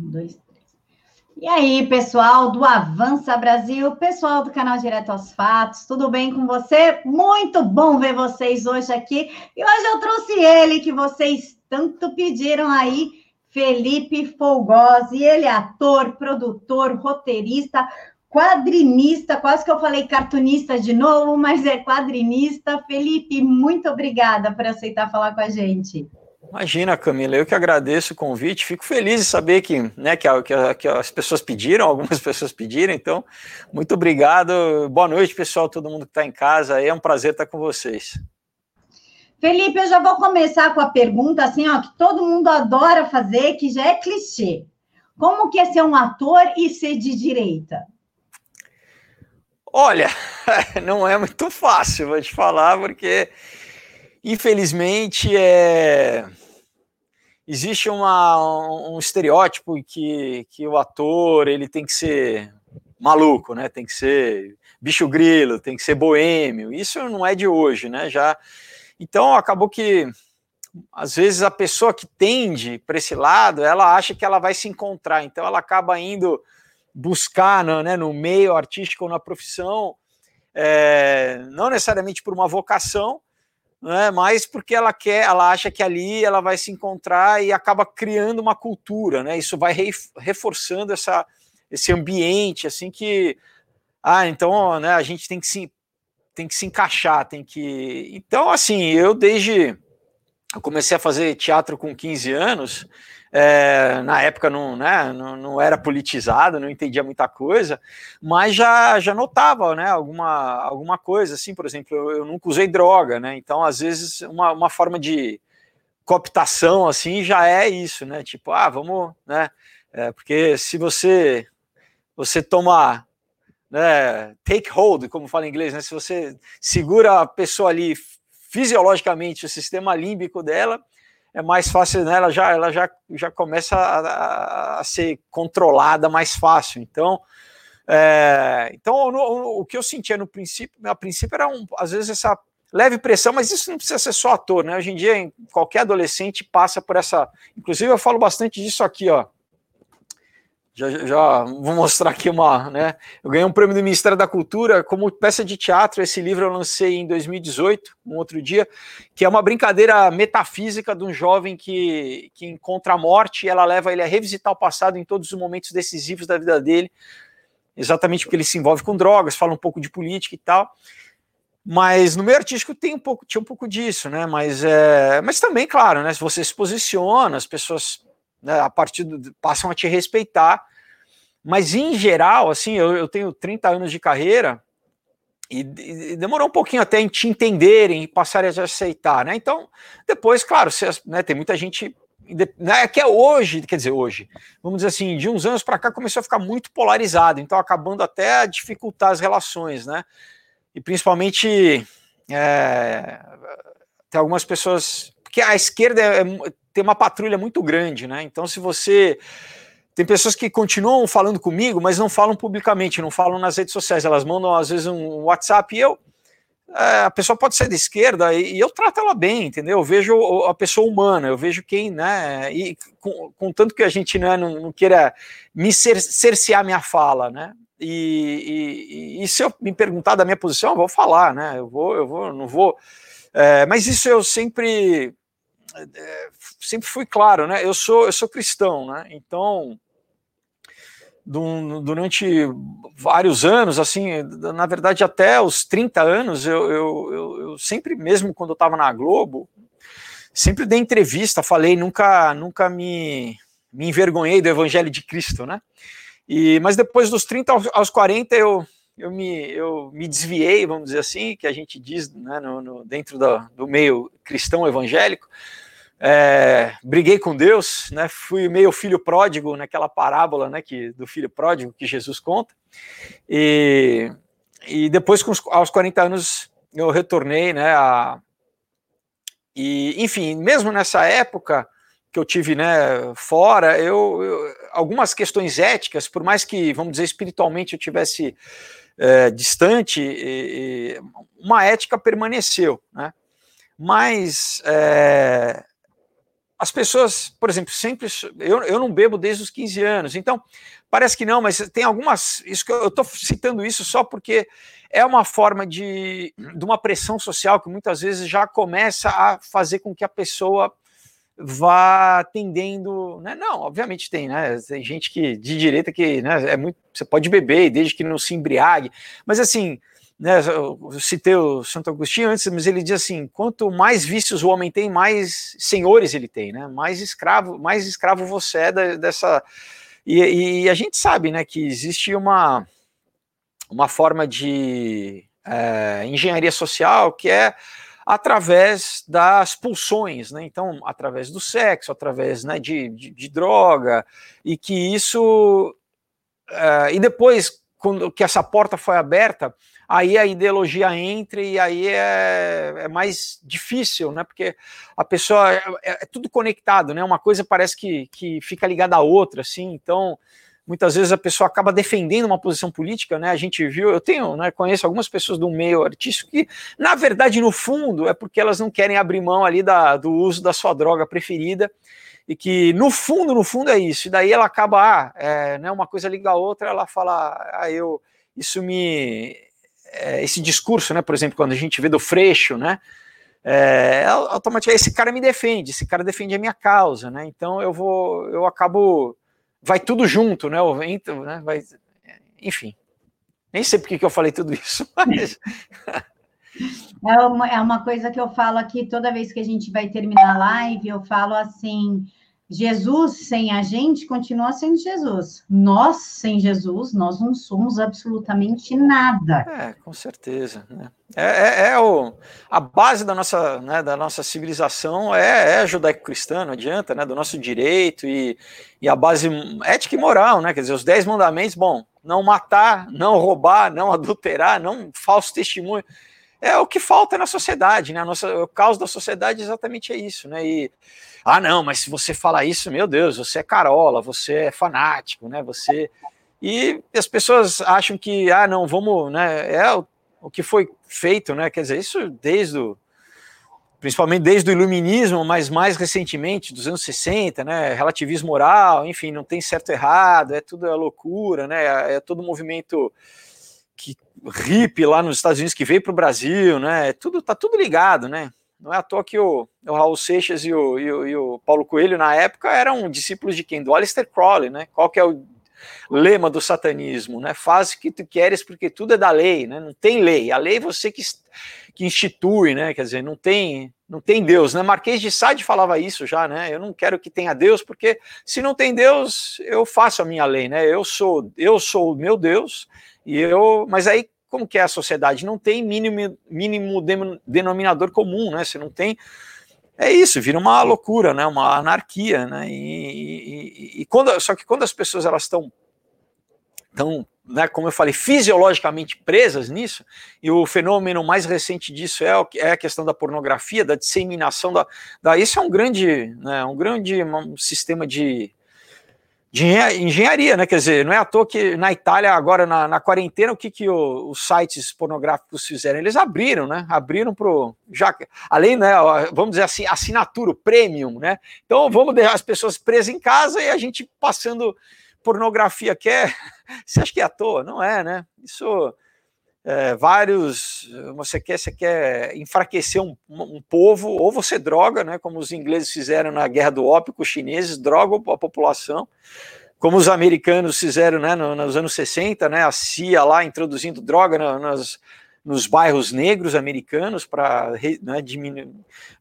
Um, dois, três. E aí, pessoal do Avança Brasil, pessoal do canal Direto aos Fatos, tudo bem com você? Muito bom ver vocês hoje aqui. E hoje eu trouxe ele que vocês tanto pediram aí, Felipe Folgosi. Ele é ator, produtor, roteirista, quadrinista, quase que eu falei cartunista de novo, mas é quadrinista. Felipe, muito obrigada por aceitar falar com a gente. Imagina, Camila, eu que agradeço o convite, fico feliz de saber que, né, que, a, que, a, que, as pessoas pediram, algumas pessoas pediram, então, muito obrigado, boa noite, pessoal, todo mundo que está em casa, é um prazer estar com vocês. Felipe, eu já vou começar com a pergunta, assim, ó, que todo mundo adora fazer, que já é clichê. Como que é ser um ator e ser de direita? Olha, não é muito fácil, vou te falar, porque infelizmente é existe uma, um, estereótipo que, que o ator ele tem que ser maluco, né? Tem que ser bicho grilo, tem que ser boêmio. Isso não é de hoje, né? Já então acabou que às vezes a pessoa que tende para esse lado, ela acha que ela vai se encontrar, então ela acaba indo buscar no, né, no meio artístico ou na profissão, é, não necessariamente por uma vocação, né, mas porque ela quer, ela acha que ali ela vai se encontrar e acaba criando uma cultura, né? Isso vai reforçando essa, esse ambiente, assim que, ah, então, né, a gente tem que se tem que se encaixar, tem que, então, assim, eu desde eu comecei a fazer teatro com 15 anos, é, na época não, né, não, não, era politizado, não entendia muita coisa, mas já, já notava né, alguma, alguma coisa, assim, por exemplo, eu, eu nunca usei droga, né? Então, às vezes, uma, uma forma de cooptação assim já é isso, né? Tipo, ah, vamos, né? É, porque se você você toma né, take hold, como fala em inglês, né? Se você segura a pessoa ali fisiologicamente, o sistema límbico dela, é mais fácil, né? Ela já, ela já, já começa a, a ser controlada mais fácil. Então, é, então no, o que eu sentia no princípio, a princípio era um, às vezes essa leve pressão, mas isso não precisa ser só ator, né? Hoje em dia, qualquer adolescente passa por essa. Inclusive, eu falo bastante disso aqui, ó. Já, já, vou mostrar aqui uma, né? Eu ganhei um prêmio do Ministério da Cultura como peça de teatro. Esse livro eu lancei em 2018, um outro dia, que é uma brincadeira metafísica de um jovem que, que encontra a morte e ela leva ele a revisitar o passado em todos os momentos decisivos da vida dele, exatamente porque ele se envolve com drogas, fala um pouco de política e tal. Mas no meio artístico tem um pouco, tinha um pouco disso, né? Mas, é, mas também, claro, né? Se você se posiciona, as pessoas né, a partir do, passam a te respeitar. Mas em geral, assim, eu, eu tenho 30 anos de carreira e, e, demorou um pouquinho até em te entenderem e passarem a aceitar, né? Então, depois, claro, você, né, tem muita gente né, que é hoje, quer dizer, hoje, vamos dizer assim, de uns anos para cá começou a ficar muito polarizado, então acabando até a dificultar as relações, né? E principalmente é, tem algumas pessoas, porque a esquerda é, tem uma patrulha muito grande, né? Então, se você. Tem pessoas que continuam falando comigo, mas não falam publicamente, não falam nas redes sociais. Elas mandam, às vezes, um WhatsApp e eu. É, a pessoa pode ser de esquerda e, e, eu trato ela bem, entendeu? Eu vejo a pessoa humana, eu vejo quem, né? E com, tanto que a gente né, não, não queira me cer cercear minha fala, né? E, e, e, se eu me perguntar da minha posição, eu vou falar, né? Eu vou, eu vou, não vou. É, mas isso eu sempre é, sempre fui claro, né? Eu sou, eu sou cristão, né? Então, durante vários anos, assim, na verdade até os 30 anos, eu, eu, eu, eu sempre, mesmo quando eu estava na Globo, sempre dei entrevista, falei, nunca, nunca me, me envergonhei do Evangelho de Cristo, né? E, mas depois dos 30 aos 40, eu, eu, me, eu me desviei, vamos dizer assim, que a gente diz né, no, no dentro do, do meio cristão evangélico, é, briguei com Deus, né? Fui meio filho pródigo naquela parábola, né? Que do filho pródigo que Jesus conta. E, e depois, com os, aos 40 anos, eu retornei, né? A, e, enfim, mesmo nessa época que eu tive, né? Fora, eu, eu algumas questões éticas, por mais que, vamos dizer, espiritualmente eu tivesse é, distante, e, e uma ética permaneceu, né? Mas é, as pessoas, por exemplo, sempre. Eu, eu não bebo desde os 15 anos, então parece que não, mas tem algumas. Isso que eu estou citando isso só porque é uma forma de, de uma pressão social que muitas vezes já começa a fazer com que a pessoa vá tendendo, né? Não, obviamente tem, né? Tem gente que de direita que, né, é muito, você pode beber desde que não se embriague, mas assim, né, eu citei o Santo Agostinho antes, mas ele diz assim: quanto mais vícios o homem tem, mais senhores ele tem, né? Mais escravo, mais escravo você é dessa. E, e a gente sabe, né, que existe uma uma forma de é, engenharia social que é através das pulsões, né? Então, através do sexo, através né, de, de, de droga, e que isso. Uh, e depois, quando que essa porta foi aberta, aí a ideologia entra e aí é, é mais difícil, né? Porque a pessoa é, é, é tudo conectado, né? Uma coisa parece que, que fica ligada à outra, assim, então muitas vezes a pessoa acaba defendendo uma posição política, né? A gente viu, eu tenho, né, conheço algumas pessoas do meio artístico que, na verdade, no fundo, é porque elas não querem abrir mão ali da, do uso da sua droga preferida e que no fundo, no fundo é isso. E daí ela acaba, ah, é, né, uma coisa liga a outra, ela fala, ah, eu, isso me, é, esse discurso, né, por exemplo, quando a gente vê do Freixo, né, é, automaticamente esse cara me defende, esse cara defende a minha causa, né? Então eu vou, eu acabo vai tudo junto, né? O vento, né? Vai, enfim, nem sei por que eu falei tudo isso, mas... É uma, é uma coisa que eu falo aqui toda vez que a gente vai terminar a live, eu falo assim: Jesus sem a gente continua sendo Jesus. Nós sem Jesus, nós não somos absolutamente nada. É, com certeza. Né? É, é, é, o, a base da nossa, né, da nossa civilização é, é judaico-cristã, não adianta, né, do nosso direito e, e a base ética e moral, né, quer dizer, os dez mandamentos, bom, não matar, não roubar, não adulterar, não falso testemunho, é o que falta na sociedade, né, a nossa, o caos da sociedade exatamente é isso, né, e ah, não, mas se você falar isso, meu Deus, você é carola, você é fanático, né? Você. E as pessoas acham que, ah, não, vamos, né? É o, o que foi feito, né? Quer dizer, isso desde o. Principalmente desde o iluminismo, mas mais recentemente, dos anos 60, né? Relativismo moral, enfim, não tem certo e errado, é tudo a loucura, né? É todo movimento que hippie lá nos Estados Unidos que veio para o Brasil, né? Tudo tá tudo ligado, né? Não é à toa que o, o Raul Seixas e o, e, o, e o, Paulo Coelho, na época, eram discípulos de quem? Do Aleister Crowley, né? Qual que é o lema do satanismo, né? Faz o que tu queres porque tudo é da lei, né? Não tem lei. A lei é você que, que institui, né? Quer dizer, não tem, não tem Deus, né? Marquês de Sade falava isso já, né? Eu não quero que tenha Deus porque se não tem Deus, eu faço a minha lei, né? Eu sou, eu sou o meu Deus e eu, mas aí como que é a sociedade? Não tem mínimo, mínimo denominador comum, né? Você não tem. É isso, vira uma loucura, né? Uma anarquia, né? E, e, e quando, só que quando as pessoas elas estão tão, né, como eu falei, fisiologicamente presas nisso, e o fenômeno mais recente disso é, é a questão da pornografia, da disseminação da, da isso é um grande, né, um grande sistema de de engenharia, né? Quer dizer, não é à toa que na Itália, agora na, na quarentena, o que, que o, os sites pornográficos fizeram? Eles abriram, né? Abriram para já além, né? Vamos dizer assim, assinatura, premium, né? Então vamos deixar as pessoas presas em casa e a gente passando pornografia. Quer? Você acha que é à toa? Não é, né? Isso é, vários. Você quer, você quer enfraquecer um, um, povo, ou você droga, né, como os ingleses fizeram na guerra do ópio com os chineses, drogam a população, como os americanos fizeram né, nos anos 60, né, a CIA lá introduzindo droga nas, nos bairros negros americanos para né, diminuir.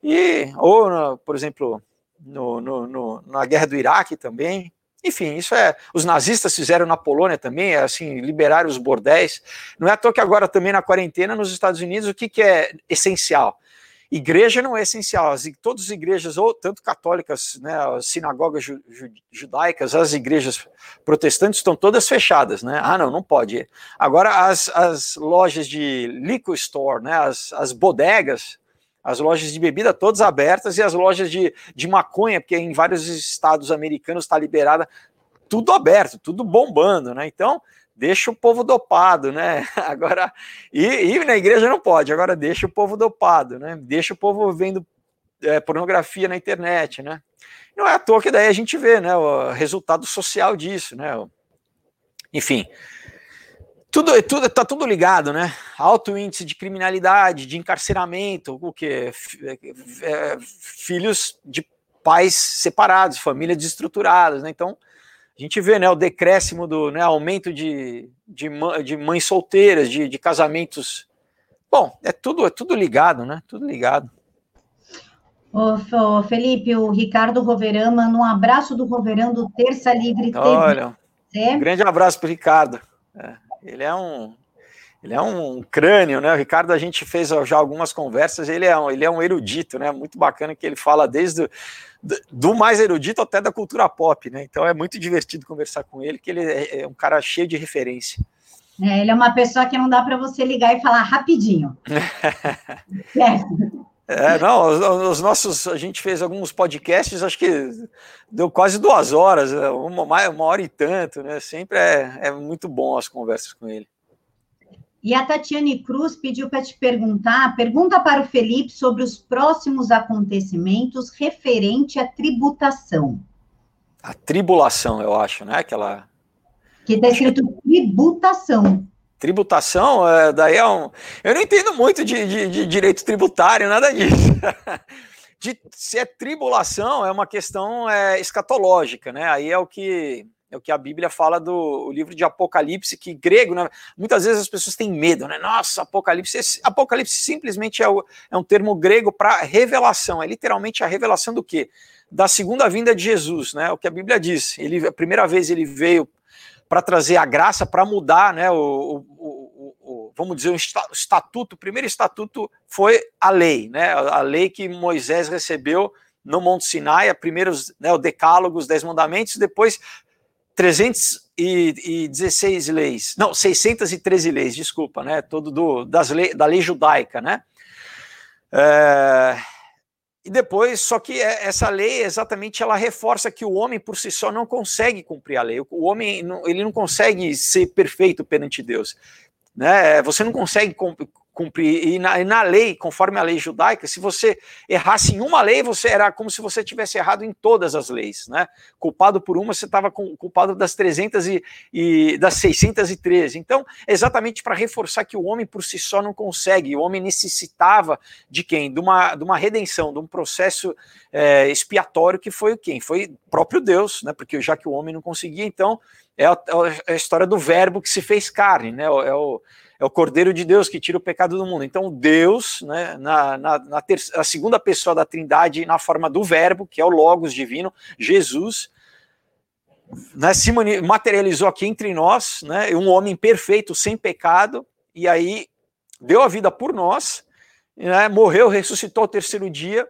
E, ou, por exemplo, no, no, no, na guerra do Iraque também. Enfim, isso é. Os nazistas fizeram na Polônia também, é assim, liberaram os bordéis. Não é à toa que agora também na quarentena nos Estados Unidos, o que, que é essencial? Igreja não é essencial. As, todas as igrejas, ou tanto católicas, né, as sinagogas ju, ju, judaicas, as igrejas protestantes estão todas fechadas, né? Ah, não, não pode. Agora as, as lojas de liquor store, né, as, as bodegas, as lojas de bebida todas abertas e as lojas de, de maconha, porque em vários estados americanos está liberada tudo aberto, tudo bombando, né? Então, deixa o povo dopado, né? Agora, e, e, na igreja não pode, agora deixa o povo dopado, né? Deixa o povo vendo é, pornografia na internet, né? Não é à toa que daí a gente vê né, o resultado social disso, né? Enfim, tudo, tudo tá tudo ligado, né? Alto índice de criminalidade, de encarceramento, o que é, filhos de pais separados, famílias desestruturadas, né? Então a gente vê, né, o decréscimo do, né, aumento de, de, de mães solteiras, de, de casamentos. Bom, é tudo é tudo ligado, né? Tudo ligado. Ô, Felipe, o Ricardo Roverama, um abraço do Roverando Terça Livre TV. Olha, um grande abraço para o Ricardo. É. Ele é um ele é um crânio, né? O Ricardo, a gente fez já algumas conversas, ele é um, ele é um erudito, né? Muito bacana que ele fala desde do, do mais erudito até da cultura pop, né? Então é muito divertido conversar com ele, que ele é, é um cara cheio de referência. É, ele é uma pessoa que não dá para você ligar e falar rapidinho. é. É, não, os, os, nossos, a gente fez alguns podcasts, acho que deu quase duas horas, uma, uma hora e tanto, né? Sempre é, é muito bom as conversas com ele. E a Tatiane Cruz pediu para te perguntar, pergunta para o Felipe sobre os próximos acontecimentos referente à tributação. A tribulação, eu acho, né? Aquela. Que está escrito tributação. Tributação, é, daí é um. Eu não entendo muito de, de, de direito tributário, nada disso. de, se é tribulação, é uma questão é, escatológica, né? Aí é o que é o que a Bíblia fala do livro de Apocalipse, que grego, né? muitas vezes as pessoas têm medo, né? Nossa, Apocalipse. Apocalipse simplesmente é, o, é um termo grego para revelação, é literalmente a revelação do quê? Da segunda vinda de Jesus, né? O que a Bíblia diz. Ele, a primeira vez ele veio para trazer a graça, para mudar né, o, o, o, vamos dizer, o estatuto. O primeiro estatuto foi a lei, né, a lei que Moisés recebeu no Monte Sinai, a primeiros, né, o decálogo, os dez mandamentos, depois 316 leis, não, 613 leis, desculpa, né, todo do, das lei, da lei judaica, né, é, e depois, só que é, essa lei exatamente ela reforça que o homem por si só não consegue cumprir a lei. O homem ele não consegue ser perfeito perante Deus. Né? Você não consegue cumprir. E na, e na, lei, conforme a lei judaica, se você errasse em uma lei, você era como se você tivesse errado em todas as leis, né? Culpado por uma, você estava culpado das 300 e, e das 613. Então, exatamente para reforçar que o homem por si só não consegue, o homem necessitava de quem? De uma, de uma redenção, de um processo é, expiatório que foi quem? Foi próprio Deus, né? Porque já que o homem não conseguia, então é a, é a história do verbo que se fez carne, né? É o é o Cordeiro de Deus que tira o pecado do mundo. Então, Deus, né, na, na, na a segunda pessoa da Trindade, na forma do Verbo, que é o Logos divino, Jesus, né, se materializou aqui entre nós, né, um homem perfeito, sem pecado, e aí deu a vida por nós, né, morreu, ressuscitou ao terceiro dia,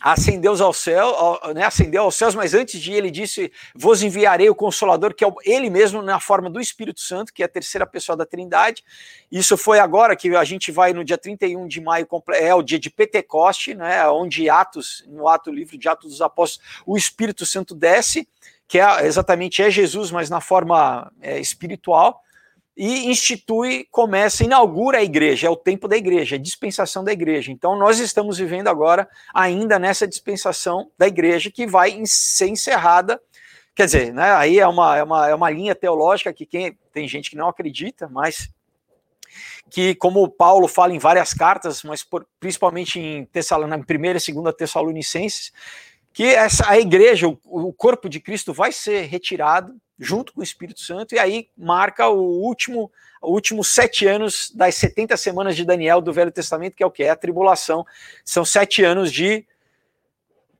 ascendeu ao céu, né, ascendeu aos céus, mas antes de ele disse: Vos enviarei o Consolador, que é ele mesmo na forma do Espírito Santo, que é a terceira pessoa da Trindade. Isso foi agora que a gente vai no dia 31 de maio, é o dia de Pentecoste, né, onde Atos, no ato livre de Atos dos Apóstolos, o Espírito Santo desce, que é exatamente é Jesus, mas na forma é, espiritual e institui, começa, inaugura a igreja, é o tempo da igreja, é a dispensação da igreja. Então, nós estamos vivendo agora ainda nessa dispensação da igreja que vai ser encerrada. Quer dizer, né, aí é uma, é, uma, é uma linha teológica que quem, tem gente que não acredita, mas que, como Paulo fala em várias cartas, mas por, principalmente em, Tessalon, na primeira e segunda Tessalonicenses, que essa, a igreja, o, o corpo de Cristo vai ser retirado junto com o Espírito Santo, e aí marca o último, o último sete anos das 70 semanas de Daniel do Velho Testamento, que é o que? É a tribulação. São sete anos de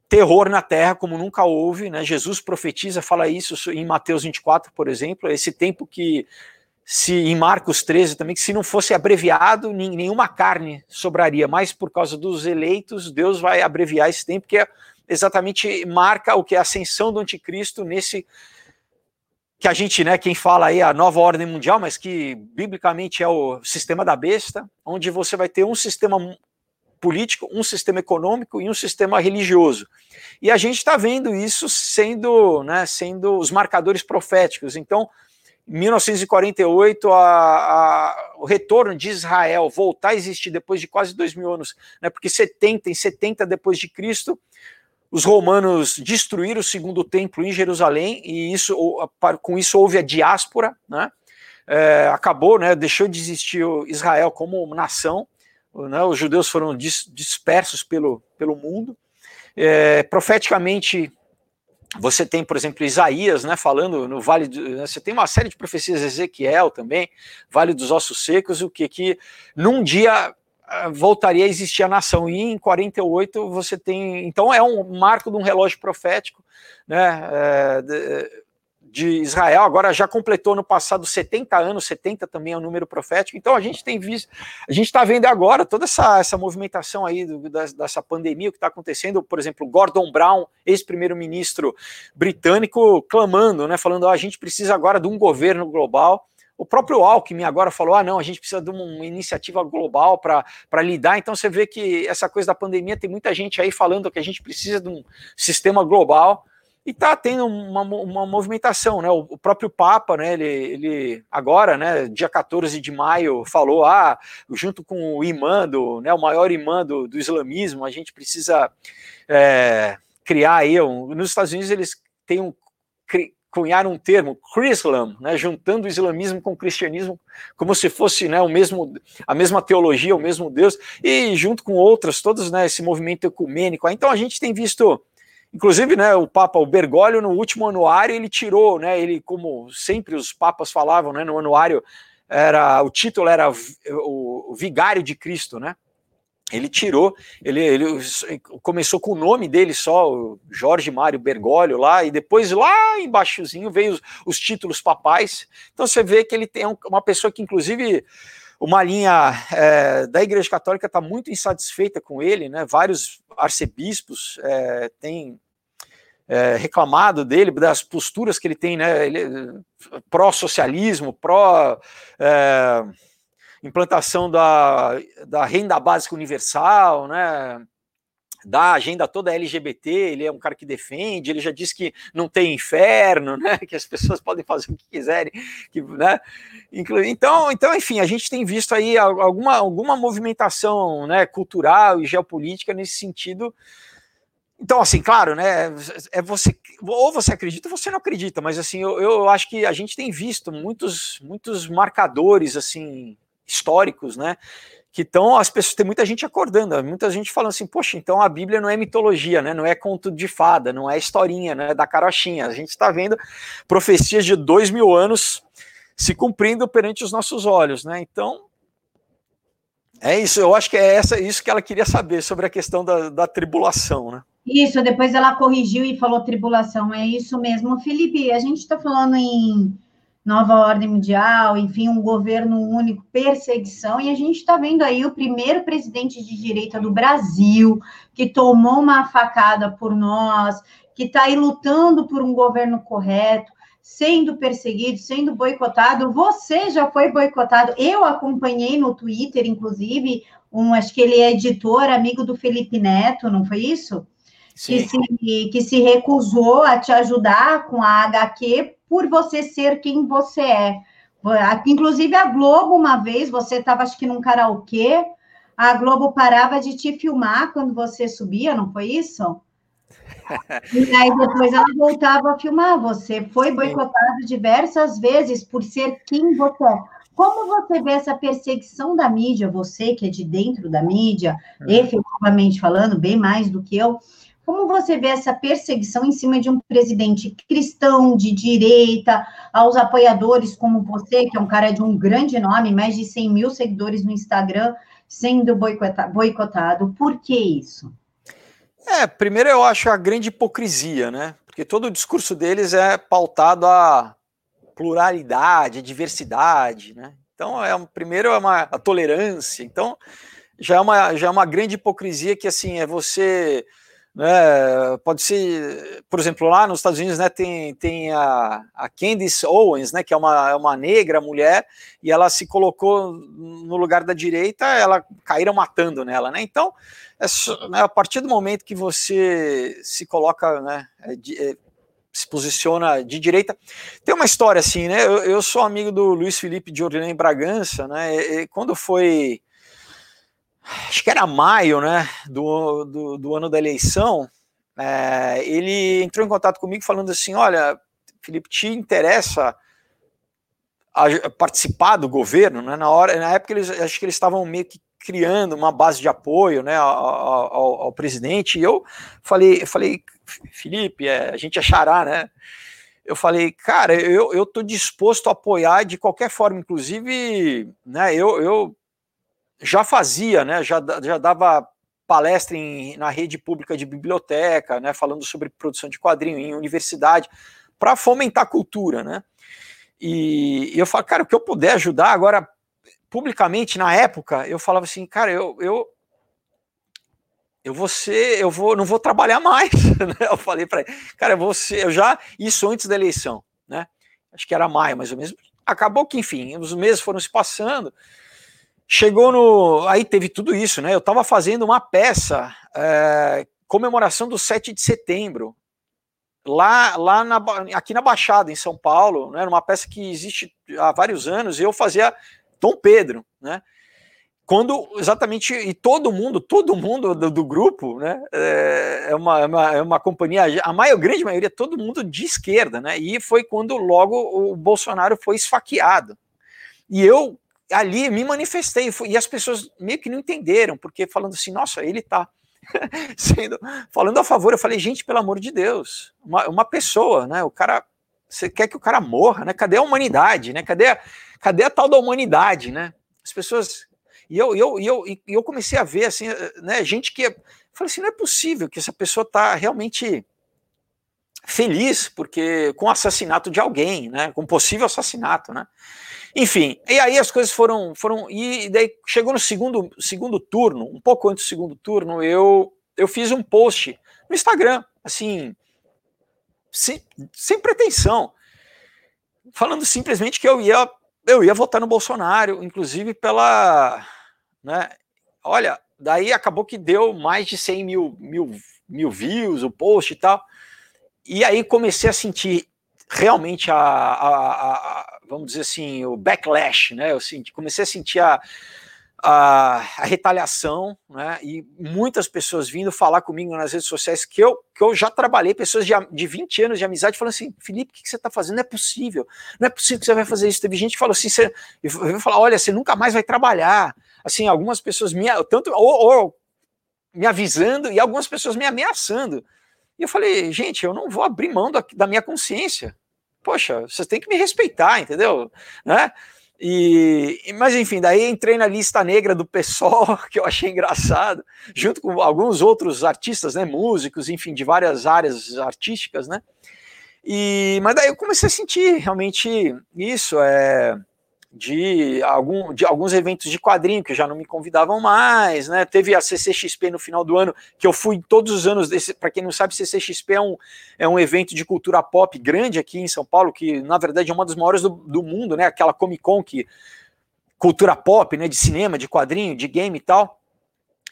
terror na terra, como nunca houve, né? Jesus profetiza, fala isso em Mateus 24, por exemplo, esse tempo que se em Marcos 13 também, que se não fosse abreviado, nenhuma carne sobraria, mas por causa dos eleitos, Deus vai abreviar esse tempo, que é exatamente marca o que é a ascensão do anticristo nesse que a gente, né, quem fala aí a nova ordem mundial, mas que biblicamente é o sistema da besta, onde você vai ter um sistema político, um sistema econômico e um sistema religioso. E a gente está vendo isso sendo, né, sendo os marcadores proféticos. Então, em 1948, a, a, o retorno de Israel voltar a existir depois de quase dois mil anos, né, porque 70, em 70 depois de Cristo, os romanos destruíram o segundo templo em Jerusalém e isso, com isso houve a diáspora, né? É, acabou, né? Deixou de existir Israel como nação, né? Os judeus foram dis, dispersos pelo, pelo mundo. É, profeticamente você tem, por exemplo, Isaías, né, falando no Vale, do, né, você tem uma série de profecias, Ezequiel também, Vale dos Ossos Secos, o que que num dia voltaria a existir a nação. E em 48 você tem. Então é um marco de um relógio profético né, é, de, Israel. Agora já completou no passado 70 anos, 70 também é um número profético. Então a gente tem visto, a gente está vendo agora toda essa, essa movimentação aí do, dessa pandemia, o que está acontecendo. Por exemplo, Gordon Brown, ex-primeiro-ministro britânico, clamando, né, falando: oh, a gente precisa agora de um governo global. O próprio Alckmin agora falou: ah, não, a gente precisa de uma iniciativa global para lidar. Então você vê que essa coisa da pandemia tem muita gente aí falando que a gente precisa de um sistema global e está tendo uma, uma movimentação, né? O, próprio Papa, né? Ele, ele agora, né? Dia 14 de maio, falou: ah, junto com o imã do, né? O maior imã do, do islamismo, a gente precisa é, criar aí. Um, nos Estados Unidos eles têm um cunhar um termo, Chrislam, né, juntando o islamismo com o cristianismo, como se fosse né, o mesmo, a mesma teologia, o mesmo Deus, e junto com outras, todos né, esse movimento ecumênico. Então a gente tem visto, inclusive, né, o Papa o Bergoglio no último anuário ele tirou, né, ele como sempre os papas falavam, né, no anuário era o título era o, o Vigário de Cristo, né? Ele tirou, ele, ele começou com o nome dele só, Jorge Mário Bergoglio lá, e depois lá embaixozinho veio os, os títulos papais. Então você vê que ele tem uma pessoa que, inclusive, uma linha é, da Igreja Católica está muito insatisfeita com ele, né? Vários arcebispos é, têm é, reclamado dele, das posturas que ele tem, né? Ele, pró-socialismo, pró. É, implantação da, da renda básica universal, né? da agenda toda LGBT, ele é um cara que defende, ele já disse que não tem inferno, né, que as pessoas podem fazer o que quiserem, que, né, então, então, enfim, a gente tem visto aí alguma, alguma movimentação, né, cultural e geopolítica nesse sentido, então, assim, claro, né, é você, ou você acredita ou você não acredita, mas, assim, eu, eu acho que a gente tem visto muitos, muitos marcadores, assim, históricos, né? Que estão, as pessoas, tem muita gente acordando, muita gente falando assim, poxa, então a Bíblia não é mitologia, né? Não é conto de fada, não é historinha, né? Da carochinha. A gente está vendo profecias de dois mil anos se cumprindo perante os nossos olhos, né? Então, é isso, eu acho que é essa, isso que ela queria saber sobre a questão da, da tribulação, né? Isso, depois ela corrigiu e falou tribulação, é isso mesmo. Felipe, a gente está falando em nova ordem mundial, enfim, um governo único, perseguição, e a gente está vendo aí o primeiro presidente de direita do Brasil que tomou uma facada por nós, que está aí lutando por um governo correto, sendo perseguido, sendo boicotado. Você já foi boicotado. Eu acompanhei no Twitter, inclusive, um, acho que ele é editor, amigo do Felipe Neto, não foi isso? Que se, que se recusou a te ajudar com a HQ por você ser quem você é. Inclusive, a Globo, uma vez, você estava, acho que num karaokê, a Globo parava de te filmar quando você subia, não foi isso? e aí depois ela voltava a filmar. Você foi boicotado diversas vezes por ser quem você é. Como você vê essa perseguição da mídia, você que é de dentro da mídia, uhum. efetivamente falando, bem mais do que eu, como você vê essa perseguição em cima de um presidente cristão, de direita, aos apoiadores como você, que é um cara de um grande nome, mais de 100 mil seguidores no Instagram, sendo boicotado? Por que isso? É, primeiro eu acho a grande hipocrisia, né? Porque todo o discurso deles é pautado a pluralidade, a diversidade, né? Então, é, primeiro é uma a tolerância. Então, já é uma, já é uma grande hipocrisia que, assim, é você né? Pode ser, por exemplo, lá nos Estados Unidos, né, tem, tem a, a Candice Owens, né, que é uma, é uma negra mulher, e ela se colocou no lugar da direita, ela caíram matando nela, né? Então, é, né, a partir do momento que você se coloca, né, é, é, se posiciona de direita. Tem uma história assim, né? Eu, eu sou amigo do Luiz Felipe de Orlando Bragança, né? E, e quando foi acho que era maio, né, do, do, do, ano da eleição, é, ele entrou em contato comigo falando assim: olha, Felipe, te interessa a, participar do governo? Né? Na hora, na época, eles acho que eles estavam meio que criando uma base de apoio né, ao, ao, ao presidente, e eu falei, eu falei, Felipe, é, a gente achará, né? Eu falei, cara, eu, tô disposto a apoiar de qualquer forma, inclusive, né? Eu, eu já fazia, né? Já, já dava palestra em, na rede pública de biblioteca, né? Falando sobre produção de quadrinho em universidade, para fomentar a cultura, né? E, e eu falo, cara, o que eu puder ajudar agora publicamente na época, eu falava assim, cara, eu, eu eu vou ser, eu vou, não vou trabalhar mais, né? Eu falei para ele, cara, ser, eu já isso antes da eleição, né? Acho que era maio, mais ou menos. Acabou que, enfim, os meses foram se passando. Chegou no, aí teve tudo isso, né? Eu estava fazendo uma peça é, comemoração do 7 de setembro lá, lá na, aqui na Baixada, em São Paulo, né? Uma peça que existe há vários anos. E eu fazia Dom Pedro, né? Quando exatamente, e todo mundo, todo mundo do, do grupo, né? É, é uma, é uma, é uma companhia, a maior, grande maioria, todo mundo de esquerda, né? E foi quando logo o Bolsonaro foi esfaqueado. E eu ali me manifestei, e as pessoas meio que não entenderam, porque falando assim, nossa, ele tá sendo, falando a favor, eu falei, gente, pelo amor de Deus, uma, uma pessoa, né? O cara, você quer que o cara morra, né? Cadê a humanidade, né? Cadê a, cadê a tal da humanidade, né? As pessoas. E eu, eu, eu, eu comecei a ver, assim, né, gente que. Falei assim: não é possível que essa pessoa está realmente feliz porque com o assassinato de alguém, né? Com possível assassinato, né? Enfim, e aí as coisas foram. foram e daí chegou no segundo, segundo turno, um pouco antes do segundo turno, eu, eu fiz um post no Instagram, assim, sem, sem pretensão, falando simplesmente que eu ia eu ia votar no Bolsonaro, inclusive pela. Né, olha, daí acabou que deu mais de 100 mil, mil, mil views o post e tal. E aí comecei a sentir realmente a, a, a, vamos dizer assim, o backlash, né? Eu senti, comecei a sentir a, a, a, retaliação, né? E muitas pessoas vindo falar comigo nas redes sociais que eu, que eu já trabalhei, pessoas de, de 20 anos de amizade, falando assim: Felipe, o que, que você está fazendo? Não é possível, não é possível que você vai fazer isso. Teve gente que falou assim: você, eu falar, olha, você nunca mais vai trabalhar. Assim, algumas pessoas me, tanto, ou, ou me avisando e algumas pessoas me ameaçando. E eu falei, gente, eu não vou abrir mão da, da minha consciência. Poxa, vocês têm que me respeitar, entendeu? Né? E, mas enfim, daí entrei na lista negra do PSOL, que eu achei engraçado, junto com alguns outros artistas, né, músicos, enfim, de várias áreas artísticas, né? E, mas daí eu comecei a sentir realmente isso, é, de, algum, de alguns eventos de quadrinho que já não me convidavam mais, né? Teve a CCXP no final do ano, que eu fui todos os anos. Para quem não sabe, CCXP é um, é um evento de cultura pop grande aqui em São Paulo, que na verdade é uma das maiores do, do mundo, né? Aquela Comic Con que cultura pop, né? De cinema, de quadrinho, de game e tal.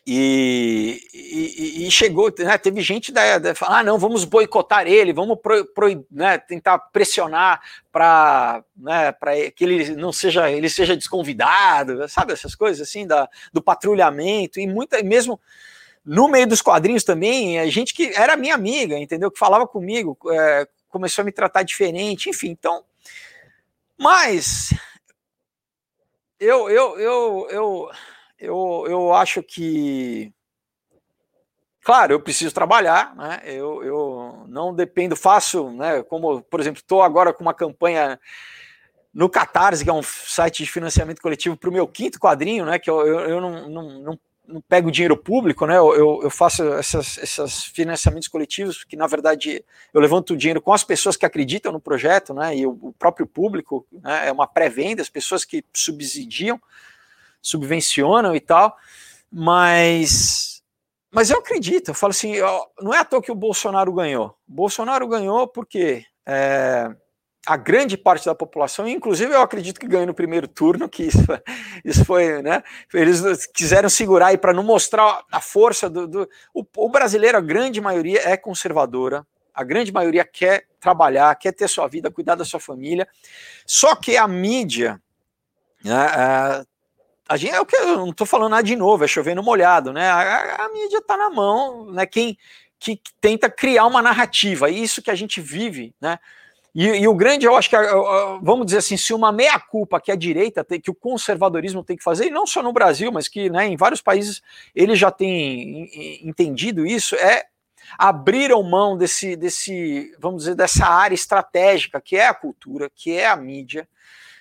E, e, e, chegou, né, teve gente da, da falar, ah, não, vamos boicotar ele, vamos pro, pro, né, tentar pressionar para né, que ele não seja, ele seja desconvidado, sabe essas coisas assim da, do patrulhamento e muita mesmo no meio dos quadrinhos também, a gente que era minha amiga, entendeu? Que falava comigo, é, começou a me tratar diferente, enfim, então, mas eu, eu, eu, eu eu, eu acho que. Claro, eu preciso trabalhar, né? Eu, eu não dependo, faço, né? Como, por exemplo, estou agora com uma campanha no Catarse, que é um site de financiamento coletivo, para o meu quinto quadrinho, né? Que eu, eu, eu não, não, não, não, pego dinheiro público, né? Eu, eu faço essas, esses financiamentos coletivos, que na verdade eu levanto o dinheiro com as pessoas que acreditam no projeto, né? E o, o próprio público, né? É uma pré-venda, as pessoas que subsidiam subvencionam e tal, mas mas eu acredito, eu falo assim, não é à toa que o Bolsonaro ganhou. O Bolsonaro ganhou porque é, a grande parte da população, inclusive eu acredito que ganhou no primeiro turno, que isso, isso foi, né? Eles quiseram segurar aí para não mostrar a força do, do o, o, brasileiro, a grande maioria é conservadora, a grande maioria quer trabalhar, quer ter sua vida, cuidar da sua família. Só que a mídia né, é, a gente é o que eu não estou falando nada de novo, é chovendo molhado, né? A, a, mídia está na mão, né? Quem, que tenta criar uma narrativa, e isso que a gente vive, né? E, e, o grande, eu acho que, vamos dizer assim, se uma meia-culpa que a direita tem, que o conservadorismo tem que fazer, e não só no Brasil, mas que né, em vários países ele já tem entendido isso, é abriram mão desse, desse, vamos dizer, dessa área estratégica que é a cultura, que é a mídia,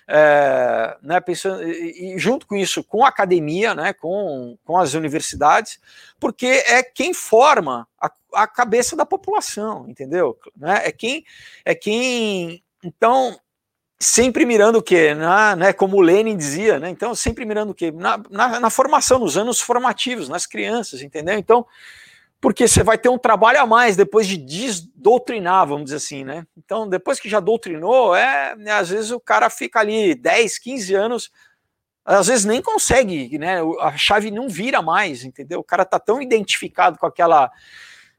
é, né, pensando, e, junto com isso, com a academia, né, com, com as universidades, porque é quem forma a, a cabeça da população, entendeu? Né, é quem, é quem, então, sempre mirando o quê? Na, né, como o Lenin dizia, né, então, sempre mirando o quê? Na, na, na formação, nos anos formativos, nas crianças, entendeu? Então, porque você vai ter um trabalho a mais depois de desdoutrinar, vamos dizer assim, né? Então, depois que já doutrinou, é, né, às vezes o cara fica ali 10, 15 anos, às vezes nem consegue, né? A chave não vira mais, entendeu? O cara tá tão identificado com aquela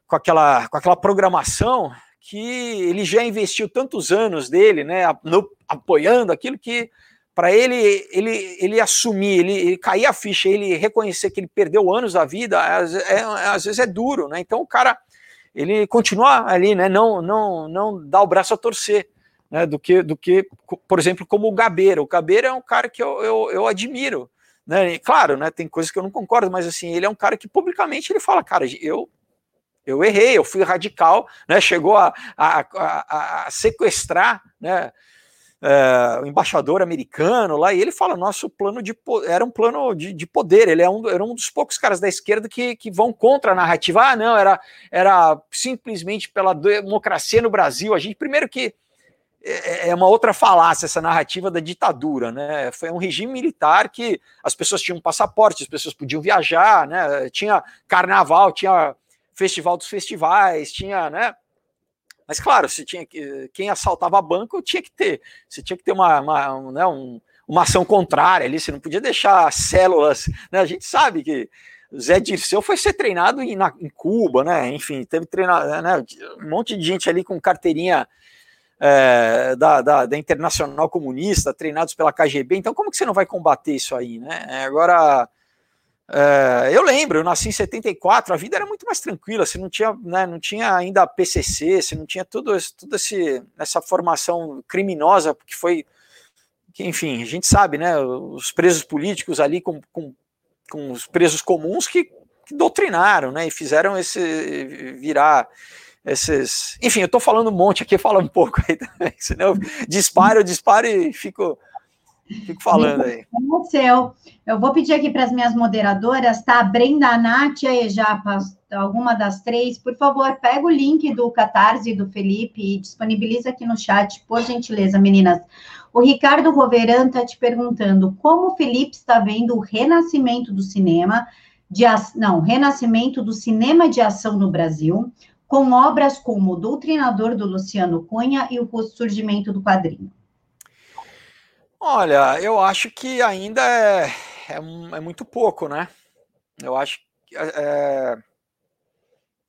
com aquela com aquela programação que ele já investiu tantos anos dele, né, no, apoiando aquilo que para ele, ele, ele assumir, ele, ele, cair a ficha, ele reconhecer que ele perdeu anos da vida, às, é, às vezes é duro, né? Então o cara, ele continua ali, né? Não, não, não dá o braço a torcer, né? Do que, do que, por exemplo, como o Gabeira. O Gabeira é um cara que eu, eu, eu admiro, né? E, claro, né? Tem coisas que eu não concordo, mas assim, ele é um cara que publicamente ele fala, cara, eu eu errei, eu fui radical, né? Chegou a, a, a, a sequestrar, né? É, o embaixador americano lá, e ele fala: nosso plano de era um plano de, de poder, ele é um, era um dos poucos caras da esquerda que, que vão contra a narrativa. Ah, não, era, era simplesmente pela democracia no Brasil. A gente, primeiro que é, é uma outra falácia essa narrativa da ditadura, né? Foi um regime militar que as pessoas tinham passaporte, as pessoas podiam viajar, né? Tinha carnaval, tinha festival dos festivais, tinha, né? Mas claro, se tinha que, quem assaltava banco tinha que ter, você tinha que ter uma, uma, né, um, uma ação contrária ali, você não podia deixar células, né? A gente sabe que Zé Dirceu foi ser treinado em, na, em Cuba, né? Enfim, teve treinado, né? Um monte de gente ali com carteirinha é, da, da, da, Internacional Comunista, treinados pela KGB. Então, como que você não vai combater isso aí, né? Agora é, eu lembro, eu nasci em 74, a vida era muito mais tranquila, você não tinha, né, não tinha ainda PCC, você não tinha tudo, tudo esse, essa formação criminosa que foi, que, enfim, a gente sabe, né, os presos políticos ali com, com, com os presos comuns que, que doutrinaram, né, e fizeram esse virar esses, enfim, eu tô falando um monte aqui, fala um pouco aí também, senão eu disparo, eu disparo e fico Fico falando aí. O seu. Eu vou pedir aqui para as minhas moderadoras, tá? A Brenda, a Nath e já alguma das três, por favor, pega o link do Catarse do Felipe e disponibiliza aqui no chat, por gentileza, meninas. O Ricardo Roveran está te perguntando como o Felipe está vendo o renascimento do cinema, de não, renascimento do cinema de ação no Brasil, com obras como O Doutrinador do Luciano Cunha e o surgimento do quadrinho. Olha, eu acho que ainda é, é, é muito pouco, né? Eu acho que é,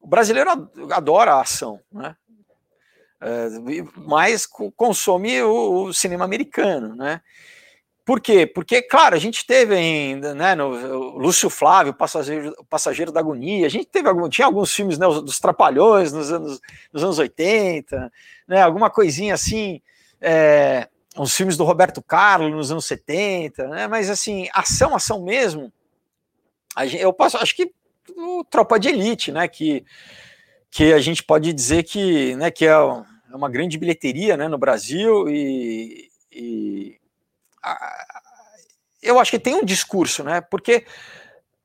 o brasileiro adora a ação, né? É, mas consome o, o, cinema americano, né? Por quê? Porque, claro, a gente teve ainda, né, no Lúcio Flávio, Passageiro, Passageiro da Agonia, a gente teve algum, tinha alguns filmes né, dos Trapalhões nos anos, nos anos 80, né, alguma coisinha assim, é, os filmes do Roberto Carlos nos anos 70, né? Mas assim, ação, ação mesmo. Gente, eu posso, acho que o Tropa de Elite, né? Que, que a gente pode dizer que, né, que é, é uma grande bilheteria né, no Brasil e, e a, eu acho que tem um discurso, né? Porque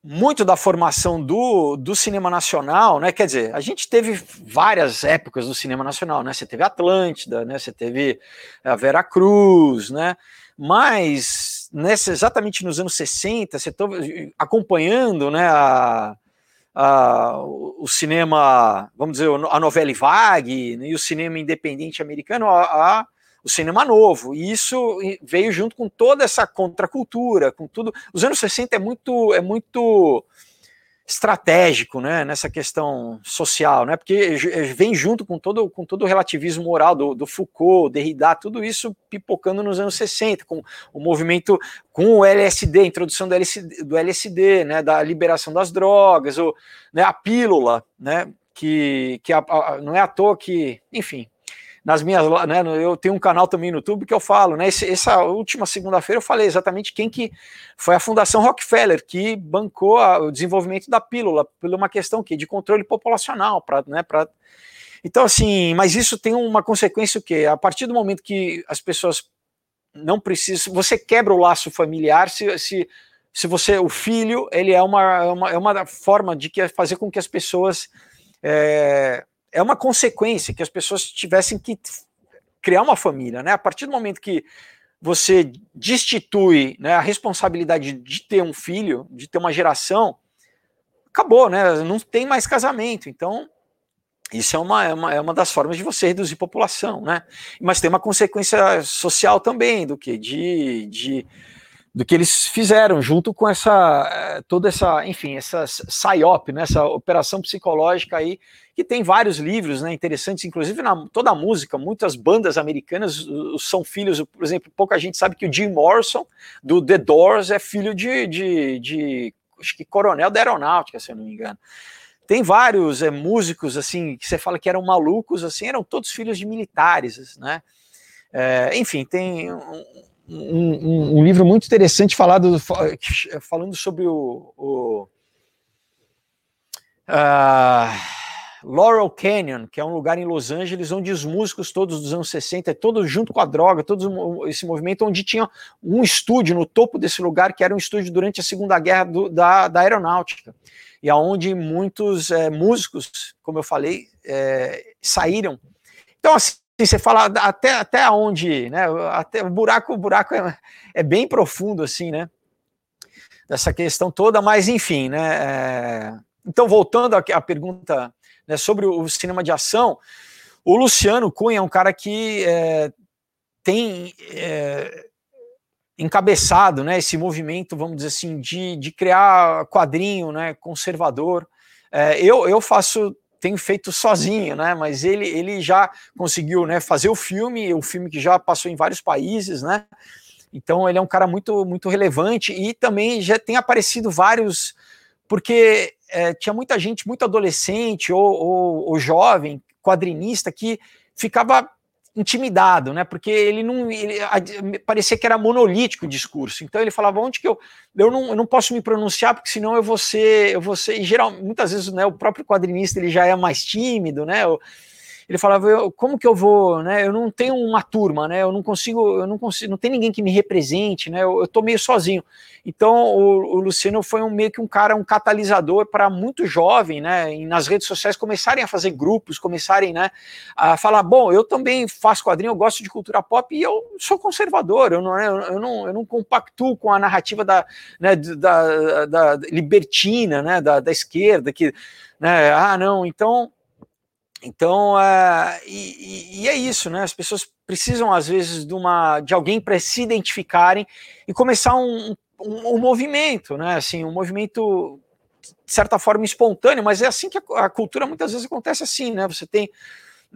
muito da formação do, do cinema nacional, né? Quer dizer, a gente teve várias épocas do cinema nacional, né? Você teve Atlântida, né? Você teve a Vera Cruz, né? Mas nessa, exatamente nos anos 60, você estava acompanhando, né? A, a, o cinema, vamos dizer, a novela vague né, e o cinema independente americano, a, a o cinema novo. E isso veio junto com toda essa contracultura, com tudo. Os anos 60 é muito é muito estratégico, né, nessa questão social, né, porque vem junto com todo, com todo o relativismo moral do, do Foucault, Derrida, tudo isso pipocando nos anos 60, com o movimento, com o LSD, a introdução do LSD, do LSD né, da liberação das drogas, ou, né, a pílula, né, que, que a, a, não é à toa que, enfim, nas minhas, né, eu tenho um canal também no YouTube que eu falo, né, esse, essa última segunda-feira eu falei exatamente quem que foi a Fundação Rockefeller que bancou a, o desenvolvimento da pílula por uma questão que de controle populacional, para, né, para então assim, mas isso tem uma consequência o que a partir do momento que as pessoas não precisam, você quebra o laço familiar se, se se você o filho ele é uma, é uma, é uma forma de que fazer com que as pessoas é, é uma consequência que as pessoas tivessem que criar uma família, né? A partir do momento que você destitui né, a responsabilidade de ter um filho, de ter uma geração, acabou, né? Não tem mais casamento. Então, isso é uma, é uma, é uma das formas de você reduzir população, né? Mas tem uma consequência social também do que? De, de do que eles fizeram junto com essa eh, toda essa, enfim, essa psyop, né, essa operação psicológica aí, que tem vários livros, né, interessantes, inclusive na toda a música, muitas bandas americanas são filhos, por exemplo, pouca gente sabe que o Jim Morrison do The Doors é filho de, de, de acho que coronel da aeronáutica, se eu não me engano. Tem vários é, músicos assim que você fala que eram malucos, assim, eram todos filhos de militares, né? É, enfim, tem um, um, um, livro muito interessante falado, falando sobre o, o uh, Laurel Canyon, que é um lugar em Los Angeles onde os músicos todos dos anos 60, todos junto com a droga, todo esse movimento, onde tinha um estúdio no topo desse lugar, que era um estúdio durante a Segunda Guerra do, da, da Aeronáutica, e aonde muitos é, músicos, como eu falei, é, saíram. Então, assim, você fala até, até onde, né? Até, o buraco, o buraco é, é bem profundo, assim, né? Dessa questão toda, mas enfim, né? É, então, voltando à, pergunta né, sobre o cinema de ação, o Luciano Cunha é um cara que é, tem é, encabeçado né, esse movimento, vamos dizer assim, de, de criar quadrinho né, conservador. É, eu, eu faço tenho feito sozinho, né? Mas ele, ele já conseguiu né, fazer o filme, o filme que já passou em vários países, né? Então ele é um cara muito, muito relevante e também já tem aparecido vários, porque é, tinha muita gente, muito adolescente ou, ou, ou jovem, quadrinista, que ficava intimidado, né? Porque ele não ele, parecia que era monolítico o discurso. Então ele falava onde que eu eu não, eu não posso me pronunciar porque senão eu vou ser eu vou ser e geral muitas vezes né o próprio quadrinista ele já é mais tímido, né? Eu, ele falava, eu, como que eu vou, né? Eu não tenho uma turma, né? Eu não consigo, eu não consigo, não tem ninguém que me represente, né? Eu, eu tô meio sozinho. Então o, o, Luciano foi um meio que um cara, um catalisador para muito jovem, né? E nas redes sociais começarem a fazer grupos, começarem, né? A falar, bom, eu também faço quadrinho, eu gosto de cultura pop e eu sou conservador, eu não, né? eu não, eu não compactuo com a narrativa da, né? da, da, libertina, né? Da, da esquerda que, né? Ah, não, então então, uh, e, e, é isso, né? As pessoas precisam, às vezes, de, uma, de alguém para se identificarem e começar um, um, um, movimento, né? Assim, um movimento, de certa forma, espontâneo, mas é assim que a, a cultura muitas vezes acontece assim, né? Você tem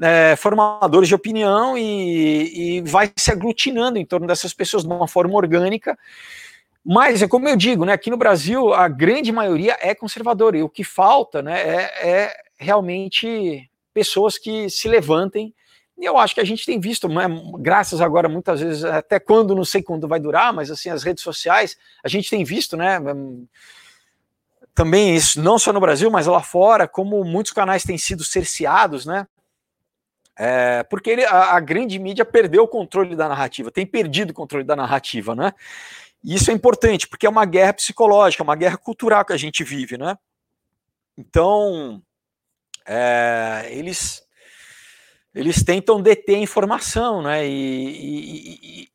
é, formadores de opinião e, e vai se aglutinando em torno dessas pessoas de uma forma orgânica. Mas, é como eu digo, né, aqui no Brasil, a grande maioria é conservadora, e o que falta né, é, é realmente pessoas que se levantem. E eu acho que a gente tem visto, né, graças agora, muitas vezes, até quando, não sei quando vai durar, mas assim, as redes sociais, a gente tem visto, né? Também isso, não só no Brasil, mas lá fora, como muitos canais têm sido cerceados, né? É, porque ele, a, a, grande mídia perdeu o controle da narrativa, tem perdido o controle da narrativa, né? E isso é importante, porque é uma guerra psicológica, uma guerra cultural que a gente vive, né? Então, é, eles, eles tentam deter a informação, né? E, e,